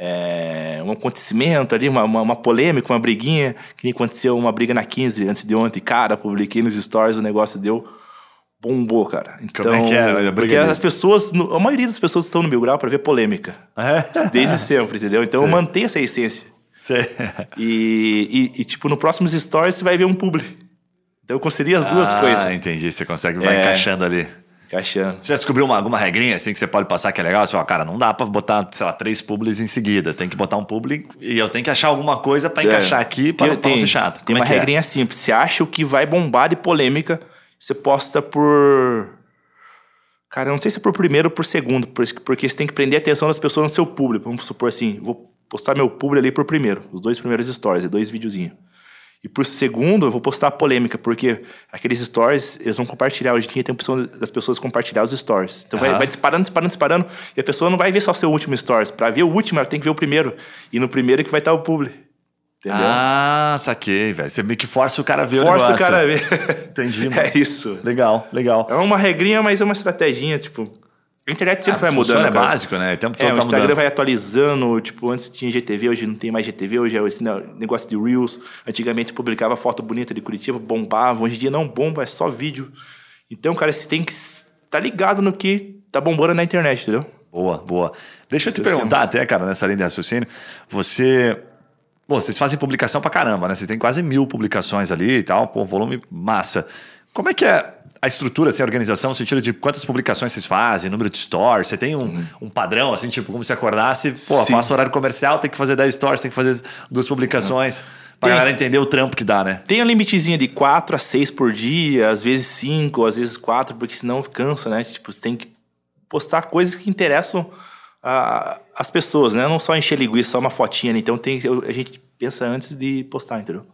é, um acontecimento ali, uma, uma, uma polêmica, uma briguinha, que nem aconteceu uma briga na 15 antes de ontem. Cara, publiquei nos stories, o negócio deu bombou, cara. Então,
Como é que é briga
Porque as pessoas, a maioria das pessoas estão no Mil Grau pra ver polêmica.
É?
Desde sempre, entendeu? Então eu mantenho essa essência. E, e, e, tipo, no próximos stories você vai ver um publi. Então eu concedi as duas
ah,
coisas.
entendi. Você consegue vai
É.
encaixando ali.
Encaixando.
Você já descobriu uma, alguma regrinha assim que você pode passar que é legal? Você fala, cara, não dá pra botar, sei lá, três publis em seguida. Tem que botar um publi e eu tenho que achar alguma coisa pra encaixar aqui pra,
É. Tem,
pra não ser chato.
Tem
Como é
uma
é?
regrinha simples. Você acha o que vai bombar de polêmica, você posta por. Cara, eu não sei se é por primeiro ou por segundo, porque você tem que prender a atenção das pessoas no seu público. Vamos supor assim, vou postar meu público ali por primeiro, os dois primeiros stories, é dois videozinhos. E por segundo, eu vou postar a polêmica, porque aqueles stories, eles vão compartilhar. Hoje em dia tem a opção das pessoas compartilhar os stories. Então vai,
Aham.
vai disparando, disparando, disparando. E a pessoa não vai ver só o seu último stories. Pra ver o último, ela tem que ver o primeiro. E no primeiro é que vai estar o publi. Entendeu?
Ah, saquei, velho. Você meio que força o cara a ver
Força
o
o
negócio.
cara a ver.
Entendi, mano.
É isso.
Legal, legal.
É uma regrinha, mas é uma estratégia, tipo. A internet sempre vai
Funciona,
mudando.
é
cara.
básico, né? O tempo todo
É, o
tá
Instagram
mudando.
vai atualizando, tipo, antes tinha GTV, hoje não tem mais GTV, hoje é esse ne- negócio de Reels. Antigamente publicava foto bonita de Curitiba, bombava, hoje em dia não bomba, é só vídeo. Então, cara, você tem que estar tá ligado no que tá bombando na internet, entendeu?
Boa, boa. Deixa eu te
Esse é o
perguntar até, cara, nessa linha de raciocínio. Você. Pô, vocês fazem publicação pra caramba, né? Vocês têm quase mil publicações ali e tal, pô, volume massa. Como é que é a estrutura, assim, a organização, no sentido de quantas publicações vocês fazem, número de stores? Você tem um, um padrão, assim, tipo, como se acordasse, pô,
Uhum. Sim.
faço horário comercial, tem que fazer 10 stores, tem que fazer duas publicações. Pra
Tem.
galera entender o trampo que dá, né?
Tem a limitezinha de 4 a 6 por dia, às vezes 5, às vezes 4, porque senão cansa, né? Tipo, você tem que postar coisas que interessam a- as pessoas, né? Não só encher linguiça, só uma fotinha ali. Então tem, a gente pensa antes de postar, entendeu?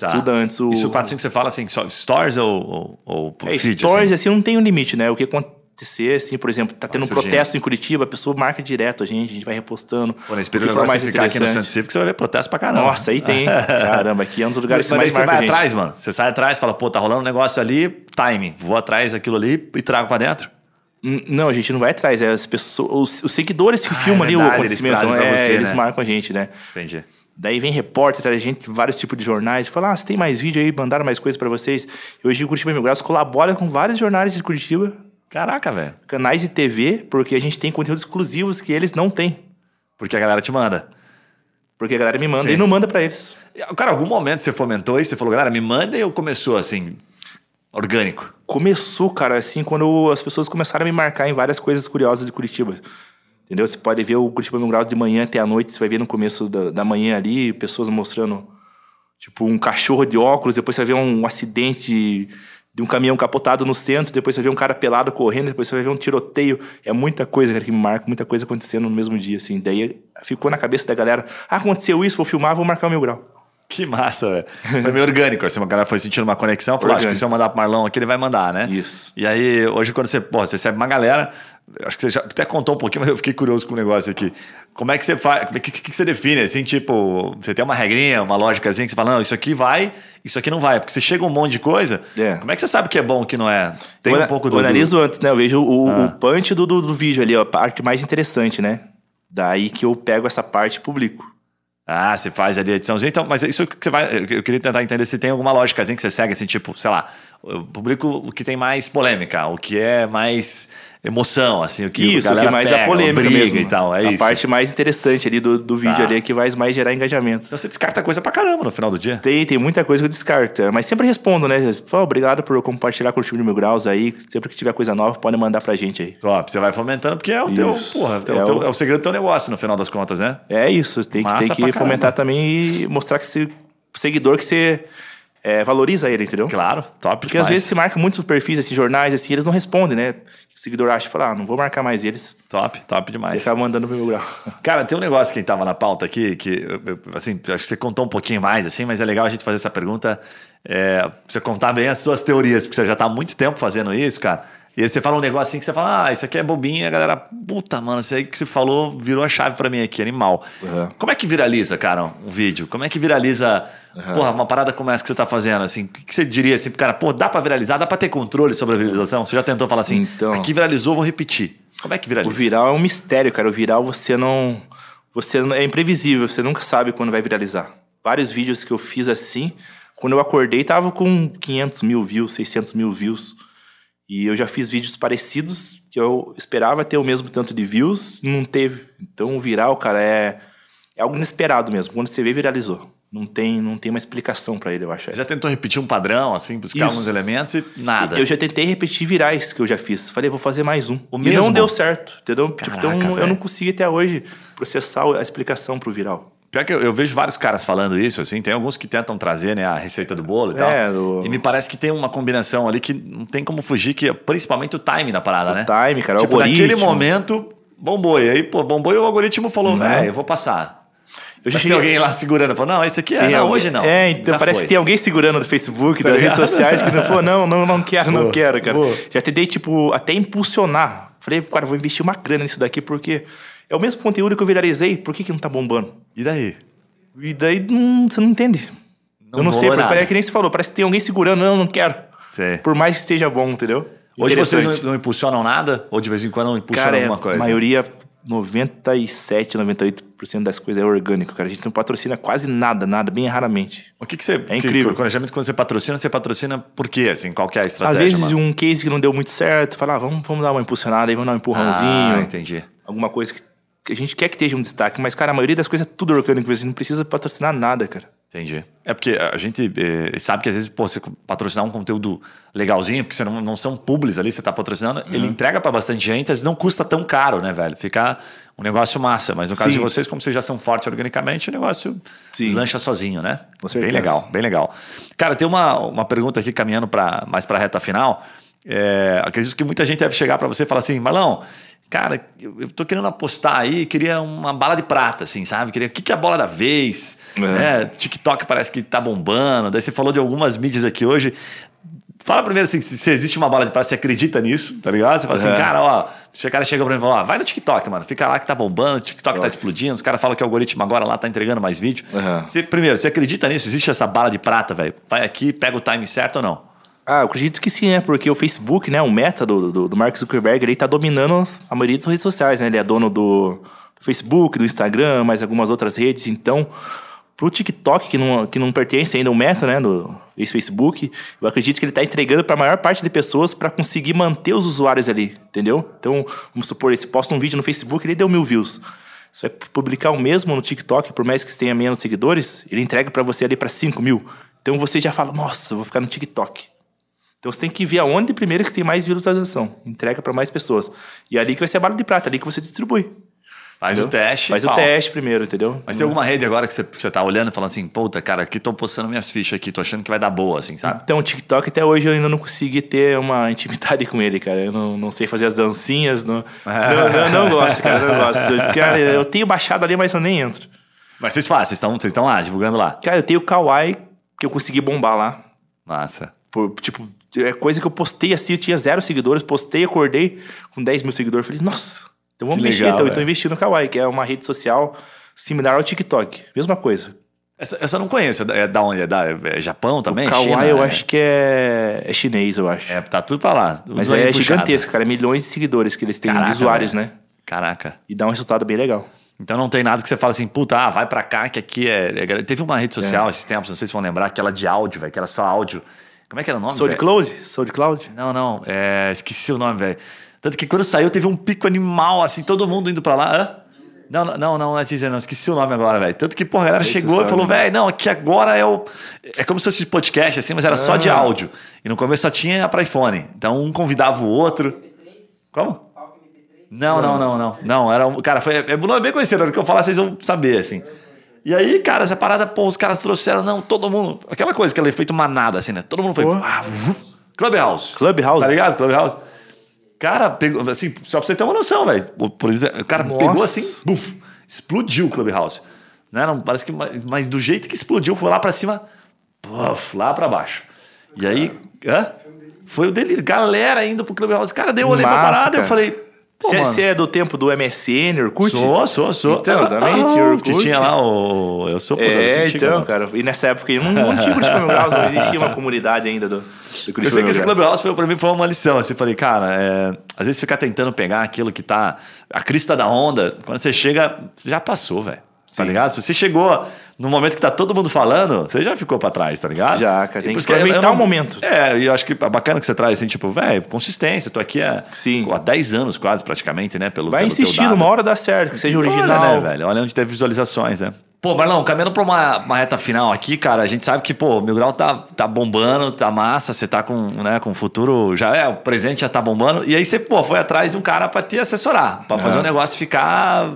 Tá.
Estuda antes o.
Isso 4, 5 você fala assim, só stories ou, ou, ou
É,
feed?
stories,
assim?
assim, não tem um limite, né? O que acontecer, assim, por exemplo, tá tendo um protesto em Curitiba, a pessoa marca direto a gente, a gente vai repostando.
Pô, nesse período agora
mais
você ficar aqui no Centro. Cívico, você vai ver protesto pra caramba.
Nossa, aí tem. Caramba, aqui é um dos lugares
Mas,
que
mas
mais
você
marca
vai
a gente.
atrás, mano. Você sai atrás, fala, pô, tá rolando um negócio ali, timing. Vou atrás daquilo ali e trago pra dentro.
Hum, Não, a gente não vai atrás. É as pessoas, os, os seguidores que
Ah,
filmam
é
ali o
verdade, eles
acontecimento.
pra
é,
você,
eles
né?
marcam a gente, né?
Entendi.
Daí vem repórter, traz a gente vários tipos de jornais, fala, ah, você tem mais vídeo aí, mandaram mais coisas pra vocês. Hoje o Curitiba Mil Graus colabora com vários jornais de Curitiba,
Caraca, velho.
canais de TV, porque a gente tem conteúdos exclusivos que eles não têm.
Porque a galera te manda.
Porque a galera me manda
Sim.
e não manda pra eles.
Cara, algum momento você fomentou isso? Você falou, galera, me manda e ou começou assim, orgânico?
Começou, cara, assim, quando as pessoas começaram a me marcar em várias coisas curiosas de Curitiba. Entendeu? Você pode ver o Curitiba Mil Graus de manhã até a noite, você vai ver no começo da, da manhã ali, pessoas mostrando, tipo, um cachorro de óculos, depois você vai ver um acidente de um caminhão capotado no centro, depois você vai ver um cara pelado correndo, depois você vai ver um tiroteio. É muita coisa, cara, que me marca, muita coisa acontecendo no mesmo dia, assim. Daí ficou na cabeça da galera, ah, aconteceu isso, vou filmar, vou marcar o Mil Grau.
Que massa, velho. Foi meio orgânico. Assim, uma galera foi sentindo uma conexão, falou, acho que se eu mandar pro Marlon aqui, ele vai mandar, né?
Isso.
E aí, hoje, quando você, pô, você recebe uma galera, acho que você já até contou um pouquinho, mas eu fiquei curioso com o negócio aqui. Como é que você faz? O que, que, que você define? Assim, tipo, você tem uma regrinha, uma lógica que você fala, não, isso aqui vai, isso aqui não vai. Porque você chega um monte de coisa,
É.
como é que você sabe que é bom o que não é? Tem
eu,
um pouco do.
Eu analiso antes, né? Eu vejo o,
Ah.
o punch do, do, do vídeo ali, ó, a parte mais interessante, né? Daí que eu pego essa parte e publico.
Ah, você faz ali a ediçãozinha. Então, mas isso que você vai. Eu queria tentar entender se tem alguma lógica que você segue, assim, tipo, sei lá, eu publico o que tem mais polêmica, o que é mais emoção, assim, o que a
isso, o que mais
pega,
é polêmica mesmo.
e tal. É
a
isso.
parte mais interessante ali do, do vídeo
Tá.
ali é que vai mais gerar engajamento.
Então você descarta coisa pra caramba no final do dia.
Tem, tem muita coisa que eu descarto, é, mas sempre respondo, né? Falo, obrigado por compartilhar com o time de Mil Graus aí. Sempre que tiver coisa nova, pode mandar pra gente aí.
Top, você vai fomentando, porque é o teu,
Isso.
porra, é, o,
É
teu-
o-
é o segredo do teu negócio, no final das contas, né?
É isso, tem que,
Massa
tem
pra
que fomentar também e mostrar que o seguidor que você é, valoriza ele, entendeu?
Claro, top
Porque
demais.
às vezes se marca muitos perfis, assim, jornais, assim, eles não respondem, né? O seguidor acha e fala, ah, não vou marcar mais eles.
Top, top demais.
acaba mandando pro meu grau.
Cara, tem um negócio que tava na pauta aqui, que, assim, acho que você contou um pouquinho mais, assim, mas é legal a gente fazer essa pergunta, é, você contar bem as suas teorias, porque você já tá há muito tempo fazendo isso, cara. E aí você fala um negócio assim que você fala, ah, isso aqui é bobinho, a galera, puta, mano, isso aí que você falou virou a chave pra mim aqui, animal.
Uhum.
Como é que viraliza, cara, um vídeo? Como é que viraliza, porra, uma parada como essa que você tá fazendo, assim? O que você diria, assim, pro cara, pô, dá pra viralizar, dá pra ter controle sobre a viralização? Você já tentou falar assim,
Então.
aqui viralizou, vou repetir. Como é que
O
viraliza?
viral é um mistério, cara. O viral você não. Você não- é imprevisível, você nunca sabe quando vai viralizar. Vários vídeos que eu fiz assim, quando eu acordei, tava com 500 mil views, 600 mil views. E eu já fiz vídeos parecidos que eu esperava ter o mesmo tanto de views, não teve. Então o viral, cara, é, é algo inesperado mesmo. Quando você vê, viralizou. Não tem, não tem uma explicação pra ele, eu acho.
Você já tentou repetir um padrão, assim, buscar
Isso.
alguns elementos e nada.
Eu já tentei repetir virais que eu já fiz. Falei, vou fazer mais um.
O
e
mesmo?
não deu certo, entendeu? Tipo,
Caraca,
então eu
velho.
não consegui até hoje processar a explicação pro viral.
Pior que eu, eu vejo vários caras falando isso, assim, tem alguns que tentam trazer né, a receita do bolo e tal.
É, do-
E me parece que tem uma combinação ali que não tem como fugir, que é principalmente o time da parada, né?
time, cara, o
tipo, naquele
algoritmo.
momento, bombou. E aí, pô, bombou e o algoritmo falou, velho, eu vou passar.
Eu já
tem alguém lá segurando, falou, não, esse aqui é, não, hoje não.
É, então
Já
parece
foi.
que tem alguém segurando no Facebook,
Tá
das redes sociais, que não falou, não, não, não quero, não quero, cara.
boa.
Já tentei, tipo, até impulsionar. Falei, cara, vou investir uma grana nisso daqui, porque é o mesmo conteúdo que eu viralizei, por que, que não tá bombando?
E daí?
E daí não, você não entende.
Não
eu não sei,
nada.
parece que nem se falou, parece que tem alguém segurando, não, não quero.
Sei.
Por mais que esteja bom, entendeu?
Hoje vocês não, impulsionam nada? Ou de vez em quando não impulsionam
Cara, é,
alguma coisa?
a maioria, 97, 98% das coisas é orgânico, cara. A gente não patrocina quase nada, nada, bem raramente.
O que, que você.
É incrível.
Que, quando você patrocina, você patrocina por quê? Assim, qual que é a
Às
estratégia?
vezes
mano?
um case que não deu muito certo, fala, ah, vamos, vamos dar uma impulsionada aí, vamos dar um empurrãozinho.
Ah, entendi.
alguma coisa que a gente quer que esteja um destaque. Mas, cara, a maioria das coisas é tudo orgânico, você não precisa patrocinar nada, cara.
Entendi. É porque a gente eh, sabe que às vezes, pô, você patrocinar um conteúdo legalzinho, porque você não, não são publis ali, você tá patrocinando,
Uhum.
ele entrega pra bastante gente, às vezes não custa tão caro, né, velho? Fica um negócio massa. Mas no caso
Sim.
de vocês, como vocês já são fortes organicamente, o negócio
Sim.
deslancha sozinho, né? Bem legal, bem legal. Cara, tem uma, uma pergunta aqui caminhando pra, mais pra reta final. É, acredito que muita gente deve chegar pra você e falar assim, Marlão, cara, eu, tô querendo apostar aí, queria uma bala de prata, assim, sabe? Queria, o que, que é a bola da vez?
É.
né? TikTok parece que tá bombando. Daí você falou de algumas mídias aqui hoje. Fala primeiro assim, se, se existe uma bola de prata, você acredita nisso, tá ligado? Você fala assim,
É.
cara, ó, se o cara chega pra mim e fala, ó, vai no TikTok, mano, fica lá que tá bombando, o TikTok tá explodindo, os caras falam que o algoritmo agora lá tá entregando mais vídeo.
Uhum.
Você, primeiro, você acredita nisso? Existe essa bala de prata, velho? Vai aqui, pega o time certo ou não?
Ah, eu acredito que sim, né? Porque o Facebook, né? O meta do, do, do Mark Zuckerberg, ele tá dominando a maioria das redes sociais, né? Ele é dono do, Facebook, do Instagram, mais algumas outras redes. Então, pro TikTok, que não, que não pertence ainda ao meta, né? Do ex-Facebook, eu acredito que ele tá entregando pra maior parte de pessoas para conseguir manter os usuários ali, entendeu? Então, vamos supor, ele posta um vídeo no Facebook, ele deu mil views. Você vai publicar o mesmo no TikTok, por mais que tenha menos seguidores, ele entrega pra você ali pra 5 mil. Então você já fala, nossa, eu vou ficar no TikTok. Então você tem que ver aonde primeiro que tem mais visualização. Entrega para mais pessoas. E é ali que vai ser a bala de prata, ali que você distribui.
Faz o
entendeu?
teste.
Faz o
pau.
teste primeiro, entendeu?
Mas tem alguma rede agora que você, que você tá olhando e falando assim, puta, cara, aqui tô postando minhas fichas aqui, tô achando que vai dar boa, assim, sabe?
Então, o TikTok até hoje eu ainda não consegui ter uma intimidade com ele, cara. Eu não, não sei fazer as dancinhas, não, não, não, não gosto, cara, não gosto. Cara, eu tenho baixado ali, mas eu nem entro.
Mas vocês fazem, vocês estão vocês estão lá, divulgando lá.
Cara, eu tenho o Kawaii que eu consegui bombar lá.
Massa.
Por, tipo, é coisa que eu postei assim, eu tinha zero seguidores, postei, acordei com 10 mil seguidores. Falei, nossa, então vamos
Que
mexer.
legal,
então, eu tô
velho.
investindo no Kawaii, que é uma rede social similar ao TikTok. Mesma coisa.
Essa, essa eu não conheço, é da onde? É, da, é Japão também?
Kawaii
China?
eu
É-
acho que é, é chinês, eu acho.
É, tá tudo pra lá.
Mas
Tudo aí
é gigantesco, cara. É milhões de seguidores que eles têm,
Caraca,
de usuários,
velho.
né?
Caraca.
E dá um resultado bem legal.
Então não tem nada que você fala assim, puta, ah, vai pra cá que aqui é. é- Teve uma rede social esses tempos, não sei se vão lembrar, aquela de áudio, velho, que era só áudio. Como é que era o nome?
SoundCloud? SoundCloud?
Não, não, é, esqueci o nome, velho. Tanto que quando saiu teve um pico animal, assim, todo mundo indo pra lá. Hã? Não, não, não, não é Deezer, não. Esqueci o nome agora, velho. Tanto que, porra, a galera chegou e falou, velho, não, aqui agora é o. É como se fosse podcast, assim, mas era só de
Ah.
áudio. E no começo só tinha pra iPhone. Então um convidava o outro. Como? Não, não, não, não. Não, era um. Cara, foi. É, é bem conhecido, na hora que eu falar, vocês vão saber, assim. E aí, cara, essa parada, pô, os caras trouxeram, não, todo mundo. Aquela coisa, aquele efeito manada, assim, né? Todo mundo foi. Ah, Clubhouse.
Clubhouse?
Tá ligado? Clubhouse. Cara, pegou, assim, só pra você ter uma noção, velho. Por- Por exemplo, o cara
Nossa.
pegou assim, buf, explodiu o Clubhouse. Né? Não, parece que, mas do jeito que explodiu, foi lá pra cima, puf, lá pra baixo. E aí, hã? Foi o delírio. Galera indo pro Clubhouse. Cara, daí eu olhei pra parada e eu falei,
Você é do tempo do MSN, Orkut?
Sou, sou, sou.
Então, também
Ah,
tinha
que
Orkut.
tinha lá o... Eu sou
É,
das antigas,
então, cara. E nessa época aí não, não tinha Curitiba Mil Graus, não existia uma comunidade ainda do, do Curitiba
Eu sei que esse
Graus.
Clubhouse foi, pra mim foi uma lição. Assim, falei, cara, é, às vezes ficar tentando pegar aquilo que tá a crista da onda, quando você chega, já passou, velho. Tá
Sim.
ligado? Se você chegou no momento que tá todo mundo falando, você já ficou pra trás, tá ligado?
Já, cara, tem que aproveitar
não-
o momento.
É, e eu acho que é bacana que você traz assim, tipo, velho, consistência. Tô aqui há,
Sim.
há 10 anos quase, praticamente, né? Pelo,
Vai insistindo, uma hora dá certo, que seja
Olha,
original.
né, velho? Olha onde teve visualizações, né? Pô, Marlon, caminhando pra uma, uma reta final aqui, cara, a gente sabe que, pô, o Mil Grau tá, tá bombando, tá massa, você tá com, né, com o futuro, já é, o presente já tá bombando. E aí você, pô, foi atrás de um cara pra te assessorar, pra fazer o negócio ficar.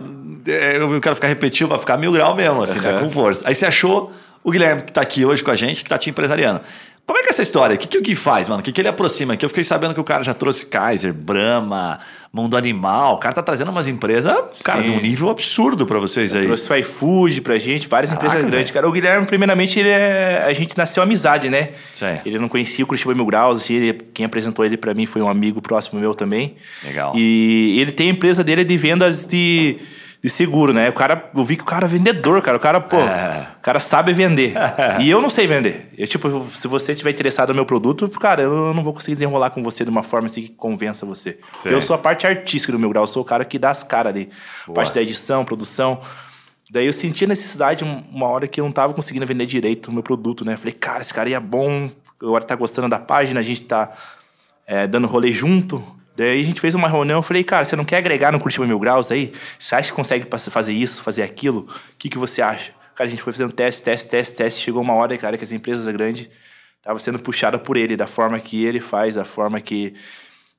É, Eu quero ficar repetitivo, vai ficar mil grau mesmo, assim, né,
Uhum.
com força. Aí você achou o Guilherme, que tá aqui hoje com a gente, que tá te empresariando. Como é que é essa história? O que, que o Gui faz, mano? O que, que ele aproxima aqui? Eu fiquei sabendo que o cara já trouxe Kaiser, Brahma, Mundo Animal. O cara tá trazendo umas empresas, cara, de um
Sim.
nível absurdo pra vocês aí.
Trouxe o iFood pra gente, várias
Caraca,
empresas grandes, cara. O Guilherme, primeiramente, ele é... a gente nasceu amizade, né?
Sei.
Ele não conhecia o Curitiba Mil Graus, assim, ele- quem apresentou ele pra mim foi um amigo próximo meu também.
Legal.
E ele tem a empresa dele de vendas de, de seguro, né? O cara, eu vi que o cara é vendedor, cara. O cara, pô,
É.
o cara sabe vender. e eu não sei vender. Eu, tipo, se você estiver interessado no meu produto, cara, eu não vou conseguir desenrolar com você de uma forma assim que convença você.
Sei.
Eu sou a parte artística do meu grau, eu sou o cara que dá as caras ali. Parte da edição, produção. Daí eu senti a necessidade, um- uma hora que eu não tava conseguindo vender direito o meu produto, né? Falei, cara, esse cara aí é bom, agora tá gostando da página, a gente tá é, dando rolê junto. Daí a gente fez uma reunião, eu falei, cara, você não quer agregar no Curitiba Mil Graus aí? Você acha que consegue fazer isso, fazer aquilo? O que, que você acha? Cara, a gente foi fazendo teste, teste, teste, teste. Chegou uma hora, cara, que as empresas grandes estavam sendo puxadas por ele, da forma que ele faz, da forma que,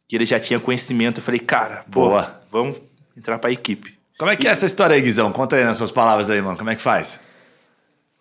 que ele já tinha conhecimento. Eu falei, cara,
Boa.
boa, vamos entrar pra equipe.
Como é que é essa história aí, Guizão? Conta aí nas suas palavras aí, mano. Como é que faz?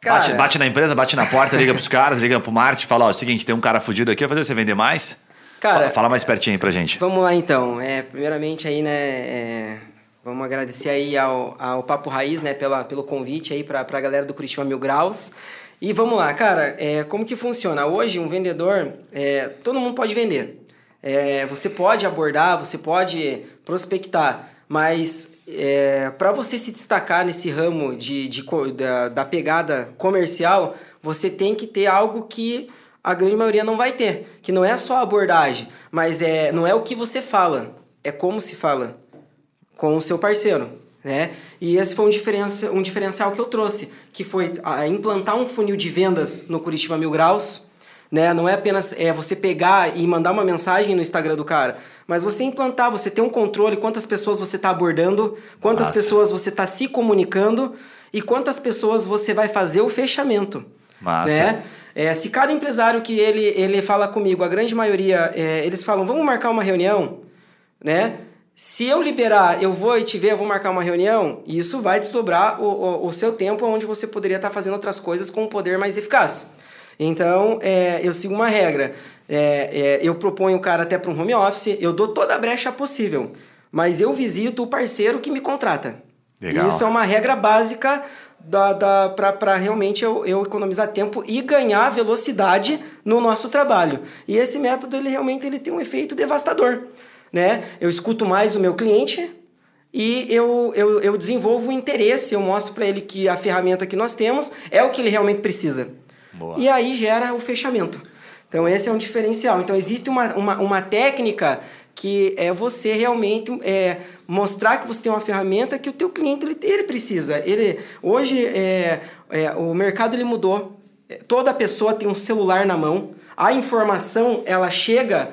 Cara,
Bate, bate na empresa, bate na porta, liga pros caras, liga pro marketing, fala, ó, é o seguinte, tem um cara fudido aqui, vai fazer você vender mais?
Cara-
fala, fala mais pertinho aí pra gente.
Vamos lá então. É, primeiramente aí, né, é, vamos agradecer aí ao, ao Papo Raiz, né, pela, pelo convite aí pra, pra galera do Curitiba Mil Graus. E vamos lá, cara, é, como que funciona? Hoje, um vendedor, é, todo mundo pode vender. É, você pode abordar, você pode prospectar, mas é, para você se destacar nesse ramo de, de da, da pegada comercial, você tem que ter algo que a grande maioria não vai ter, que não é só a abordagem, mas é, não é o que você fala, é como se fala com o seu parceiro, né? E esse foi um, diferença, um diferencial que eu trouxe, que foi a, implantar um funil de vendas no Curitiba Mil Graus, né? Não é apenas é, você pegar e mandar uma mensagem no Instagram do cara, mas você implantar, você ter um controle, quantas pessoas você está abordando, quantas pessoas você está se comunicando e quantas pessoas você vai fazer o fechamento.
Massa.
Né? É, se cada empresário que ele, ele fala comigo, a grande maioria, é, eles falam, vamos marcar uma reunião, né? Se eu liberar, eu vou e te ver, eu vou marcar uma reunião, isso vai desdobrar o, o, o seu tempo onde você poderia estar fazendo outras coisas com um poder mais eficaz. Então, é, eu sigo uma regra. É, é, eu proponho o cara até para um home office, eu dou toda a brecha possível, mas eu visito o parceiro que me contrata.
Legal.
Isso é uma regra básica da, da, para realmente eu, eu economizar tempo e ganhar velocidade no nosso trabalho. E esse método, ele realmente ele tem um efeito devastador. Né? Eu escuto mais o meu cliente e eu, eu, eu desenvolvo o interesse, eu mostro para ele que a ferramenta que nós temos é o que ele realmente precisa.
Boa.
E aí gera o fechamento. Então esse é um diferencial. Então existe uma, uma, uma técnica que é você realmente é, mostrar que você tem uma ferramenta que o teu cliente ele, ele precisa. Ele hoje é, é, o mercado ele mudou. Toda pessoa tem um celular na mão. A informação ela chega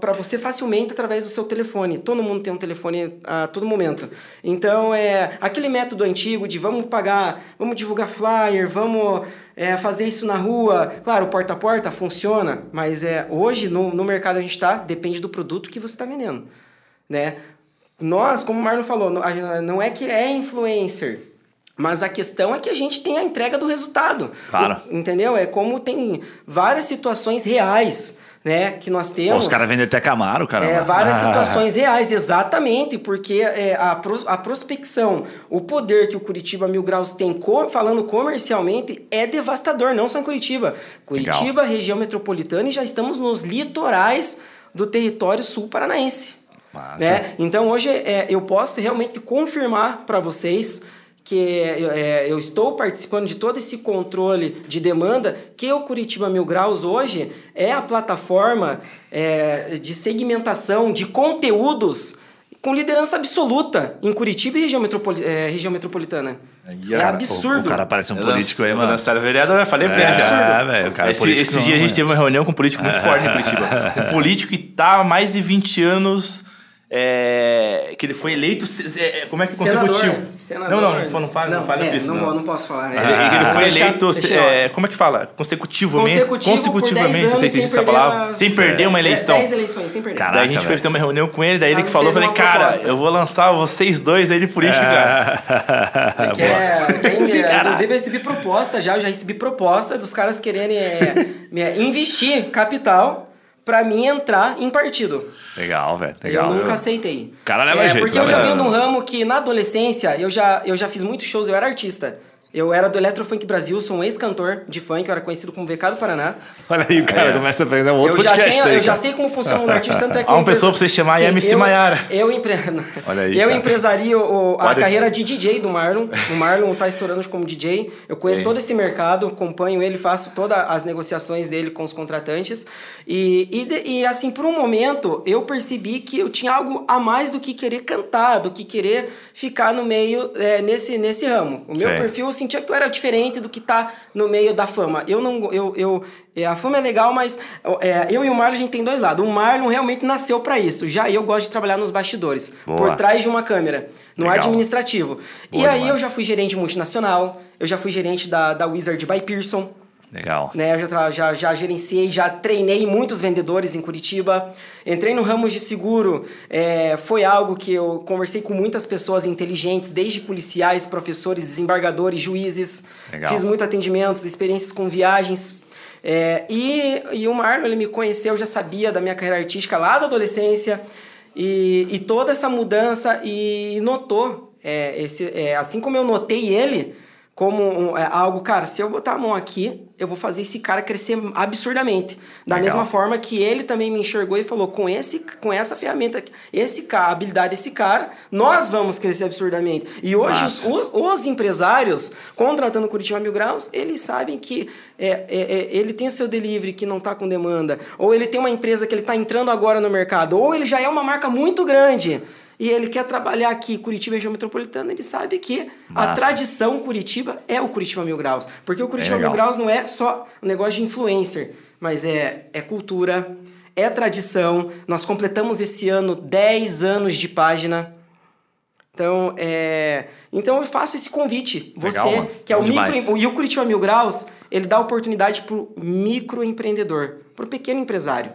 para você facilmente através do seu telefone. Todo mundo tem um telefone a todo momento. Então, é aquele método antigo de vamos pagar, vamos divulgar flyer, vamos é, fazer isso na rua. Claro, porta a porta funciona, mas é hoje no, no mercado a gente está, depende do produto que você está vendendo. Né? Nós, como o Marlon falou, não, é que é influencer. Mas a questão é que a gente tem a entrega do resultado.
Claro.
Entendeu? É como tem várias situações reais, né? Que nós
Pô,
temos.
os caras vendem até Camaro, cara.
É, várias situações reais, exatamente, porque é, a, pros- a prospecção, o poder que o Curitiba Mil Graus tem, co- falando comercialmente, é devastador, não só em Curitiba. Curitiba, região metropolitana, e já estamos nos litorais do território sul paranaense.
Massa.
Né? Então hoje é, eu posso realmente confirmar para vocês que é, eu estou participando de todo esse controle de demanda, que o Curitiba Mil Graus hoje é a plataforma é, de segmentação de conteúdos com liderança absoluta em Curitiba e região, metropoli é, região metropolitana.
E,
é
cara,
absurdo.
O, o cara parece um
Eu
político aí, mano.
lançaram vereador, eu falei pra
É, cara é
Esse,
não,
dias a gente teve uma reunião com um político muito forte em Curitiba. Um político que tá há mais de 20 anos é, que ele foi eleito. é, como é que consecutivo?
Senador, senador.
Não, não, não, não fale, não, fale
é,
disso.
Não,
Não,
não posso falar. né?
Ele, ele foi
Deixa-
eleito.
deixa
é, como é que fala? Consecutivamente.
Consecutivo por
consecutivamente,
10
não sei se existe essa palavra.
a-
Sem perder uma
É,
eleição.
10 eleições, sem perder.
Caraca,
Daí a gente
velho.
fez uma reunião com ele, daí ele
Ah,
que falou, falei,
uma
cara,
proposta.
eu vou lançar vocês dois aí de política.
É.
Quer,
cara.
inclusive, eu recebi proposta já, eu já recebi proposta dos caras quererem é, me- investir capital pra mim entrar em partido.
Legal, velho. Legal.
eu nunca aceitei.
Cara leva
é,
jeito,
Porque eu já vim num ramo que na adolescência eu já, eu já fiz muitos shows, eu era artista. Eu era do Electrofunk Brasil, sou um ex-cantor de funk, eu era conhecido como VK do Paraná.
Olha aí, o cara começa a aprender um outro
eu já,
podcast
tenho,
aí.
eu já sei como funciona um artista, tanto é que...
Há uma
eu empre-
pessoa pra você chamar
Sim,
MC
eu-
Maiara.
Eu, empre...
Olha aí,
eu
cara.
empresario o- a
Pode-
carreira de DJ do Marlon. O Marlon tá estourando como DJ. Eu conheço
Sim.
todo esse mercado, acompanho ele, faço todas as negociações dele com os contratantes. E, e, e, assim, por um momento, eu percebi que eu tinha algo a mais do que querer cantar, do que querer ficar no meio, é, nesse, nesse ramo. O meu
Sim.
perfil, sentia que eu era diferente do que tá no meio da fama. Eu não... Eu, eu, é, a fama é legal, mas é, eu e o Marlon, a gente tem dois lados. O Marlon realmente nasceu pra isso. Já eu gosto de trabalhar nos bastidores.
Boa.
Por trás de uma câmera. No
Legal.
administrativo. e
Boa
aí eu
demais.
já fui gerente multinacional. Eu já fui gerente da, da Wizard by Pearson.
Legal.
Né, eu já, já, já gerenciei, já treinei muitos vendedores em Curitiba. Entrei no ramo de seguro, é, foi algo que eu conversei com muitas pessoas inteligentes, desde policiais, professores, desembargadores, juízes.
Legal.
Fiz muitos atendimentos, experiências com viagens. É, e, e o Marlon, ele me conheceu, já sabia da minha carreira artística lá da adolescência. E, e toda essa mudança, e notou, é, esse, é, assim como eu notei ele, como um, é, algo, cara, se eu botar a mão aqui, eu vou fazer esse cara crescer absurdamente. Da
Legal.
mesma forma que ele também me enxergou e falou, com, esse, com essa ferramenta, esse cara, a habilidade desse cara, nós vamos crescer absurdamente. E hoje os, os, os empresários, contratando Curitiba Mil Graus, eles sabem que é, é, é, ele tem seu delivery que não está com demanda, ou ele tem uma empresa que ele está entrando agora no mercado, ou ele já é uma marca muito grande e ele quer trabalhar aqui, Curitiba região metropolitana, ele sabe que
Massa.
a tradição Curitiba é o Curitiba Mil Graus. Porque o Curitiba
legal.
Mil Graus não é só um negócio de influencer, mas é, é cultura, é tradição. Nós completamos esse ano 10 anos de página. Então, é, então eu faço esse convite. Você,
Legal,
que é o
demais.
micro. E o Curitiba Mil Graus, ele dá oportunidade para o microempreendedor, para o pequeno empresário.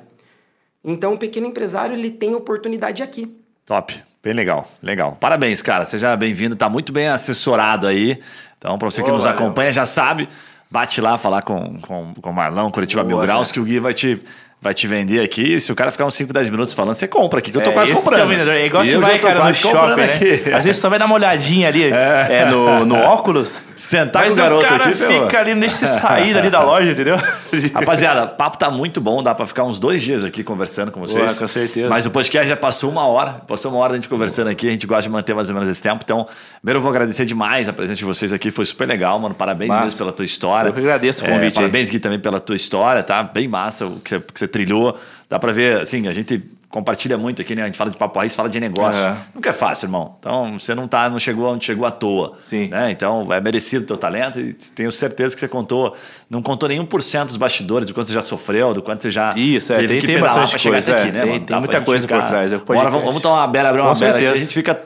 Então, o pequeno empresário ele tem oportunidade aqui.
Top. Bem legal. Legal. Parabéns, cara. Seja bem-vindo. Tá muito bem assessorado aí. Então, para você que
Boa,
nos
valeu.
acompanha, já sabe, bate lá falar com, com, com o Marlão, Curitiba
Boa,
Mil Graus,
né?
que o Gui vai te, vai te vender aqui. Se o cara ficar uns 5, 10 minutos falando, você compra aqui, que eu tô
É,
quase
esse
comprando.
É, vendedor. É igual
E
você vai, cara, no shopping, né?
aqui.
Às vezes só vai dar uma olhadinha ali é, no, no óculos.
Sentar
mas
com o garoto
cara
aqui,
fica ali, você sair dali da loja, entendeu?
Rapaziada, o papo tá muito bom, dá pra ficar uns dois dias aqui conversando com vocês.
Com certeza.
Mas o podcast já passou uma hora, passou uma hora da gente conversando aqui, a gente gosta de manter mais ou menos esse tempo. Então, primeiro eu vou agradecer demais a presença de vocês aqui, foi super legal, mano. Parabéns
Massa.
mesmo pela tua história.
Eu que agradeço o
É,
convite
parabéns, Gui, também pela tua história, tá? Bem massa o que você trilhou. Dá pra ver, assim, a gente compartilha muito aqui, né? A gente fala de papo raiz, fala de negócio.
Aham.
Nunca é fácil, irmão. Então, você não tá, não chegou onde chegou à toa.
Sim.
né? Então, é merecido o teu talento e tenho certeza que você contou, não contou nenhum por cento dos bastidores, do quanto você já sofreu, do quanto você já
Isso, é,
teve
tem-
que
tem
pedalar pra chegar
coisa,
até aqui,
é,
né,
tem- tem muita coisa por trás, é
Bora, vamos, vamos tomar uma bela, abrir uma bela aqui, a gente fica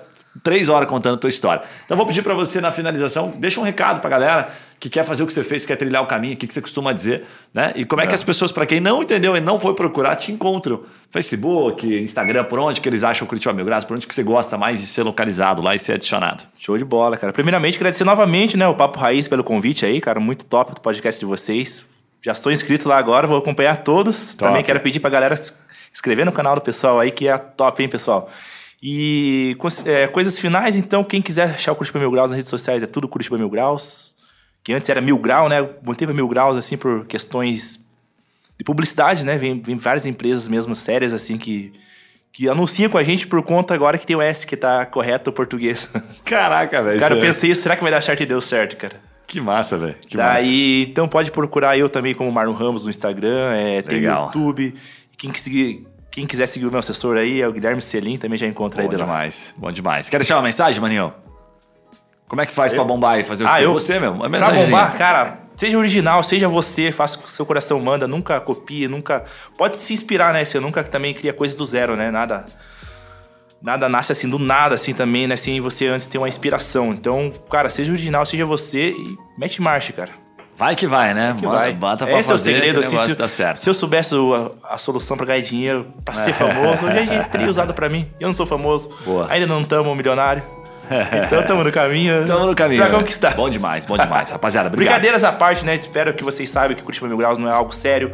três horas contando a tua história. Então, vou pedir pra você, na finalização, deixa um recado pra galera que quer fazer o que você fez, quer trilhar o caminho, o que que você costuma dizer, né? E como é, que as pessoas, pra quem não entendeu e não foi procurar, te encontram? Facebook, Instagram, por onde que eles acham o Curitiba Mil Graus, por onde que você gosta mais de ser localizado lá e ser adicionado?
Show de bola, cara. Primeiramente, agradecer novamente, né, o Papo Raiz pelo convite aí, cara. Muito top o podcast de vocês. Já sou inscrito lá agora, vou acompanhar todos.
Top.
Também quero pedir pra galera se inscrever no canal do pessoal aí, que é top, hein, pessoal. E é, coisas finais, então, quem quiser achar o Curitiba Mil Graus nas redes sociais, é tudo Curitiba Mil Graus. Que antes era Mil Grau, né? Botei pra Mil Graus, assim, por questões de publicidade, né? Vem, vem várias empresas mesmo sérias, assim, que, que anunciam com a gente por conta agora que tem o S, que tá correto o português.
Caraca, velho.
Cara, eu
isso é-
pensei, será que vai dar certo e deu certo, cara?
Que massa, velho. Que massa.
Daí, então pode procurar eu também como Marlon Ramos no Instagram, é, tem
Legal.
YouTube. Quem, quem quiser seguir o meu assessor aí é o Guilherme Selim, também já encontra
Bom
aí lá.
demais, bom demais. Quer deixar uma mensagem, Maninho? Como é que faz pra bombar e fazer o que
Ah,
você...
eu-
Você mesmo, uma
Pra bombar, cara, seja original, seja você, faça o que o seu coração manda, nunca copie, nunca... Pode se inspirar, né? Você nunca também cria coisas do zero, né? Nada... nada nasce assim do nada, assim também, né? Assim, você antes tem uma inspiração. Então, cara, seja original, seja você e mete marcha, cara.
Vai que vai, né?
Que
Manda,
vai.
Bota pra
Esse é o
fazer
segredo, assim,
negócio
se,
dá certo.
se eu soubesse a, a solução pra ganhar dinheiro, pra ser famoso, hoje já teria usado pra mim. Eu não sou famoso,
Boa.
ainda não tamo milionário. Então tamo no caminho.
Tamo no caminho.
Pra conquistar.
Bom demais, bom demais. Rapaziada, obrigado.
Brincadeiras à parte, né? Espero que vocês saibam que Curitiba Mil Graus não é algo sério.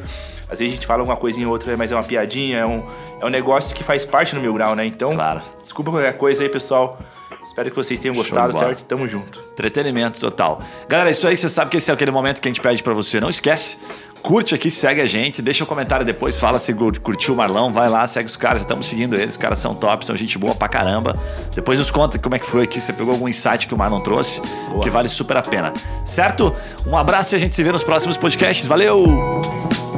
Às vezes a gente fala uma coisinha ou outra, mas é uma piadinha, é um, é um negócio que faz parte do Mil Grau, né? Então,
Claro.
desculpa qualquer coisa aí, pessoal. Espero que vocês tenham gostado, certo? Tamo junto.
Entretenimento total. Galera, é isso aí, você sabe que esse é aquele momento que a gente pede pra você. Não esquece, curte aqui, segue a gente, deixa um comentário depois, fala se cur- curtiu o Marlão, vai lá, segue os caras, estamos seguindo eles, os caras são top, são gente boa pra caramba. Depois nos conta como é que foi aqui, você pegou algum insight que o Marlon trouxe, que vale super a pena. Certo? Um abraço e a gente se vê nos próximos podcasts. Valeu!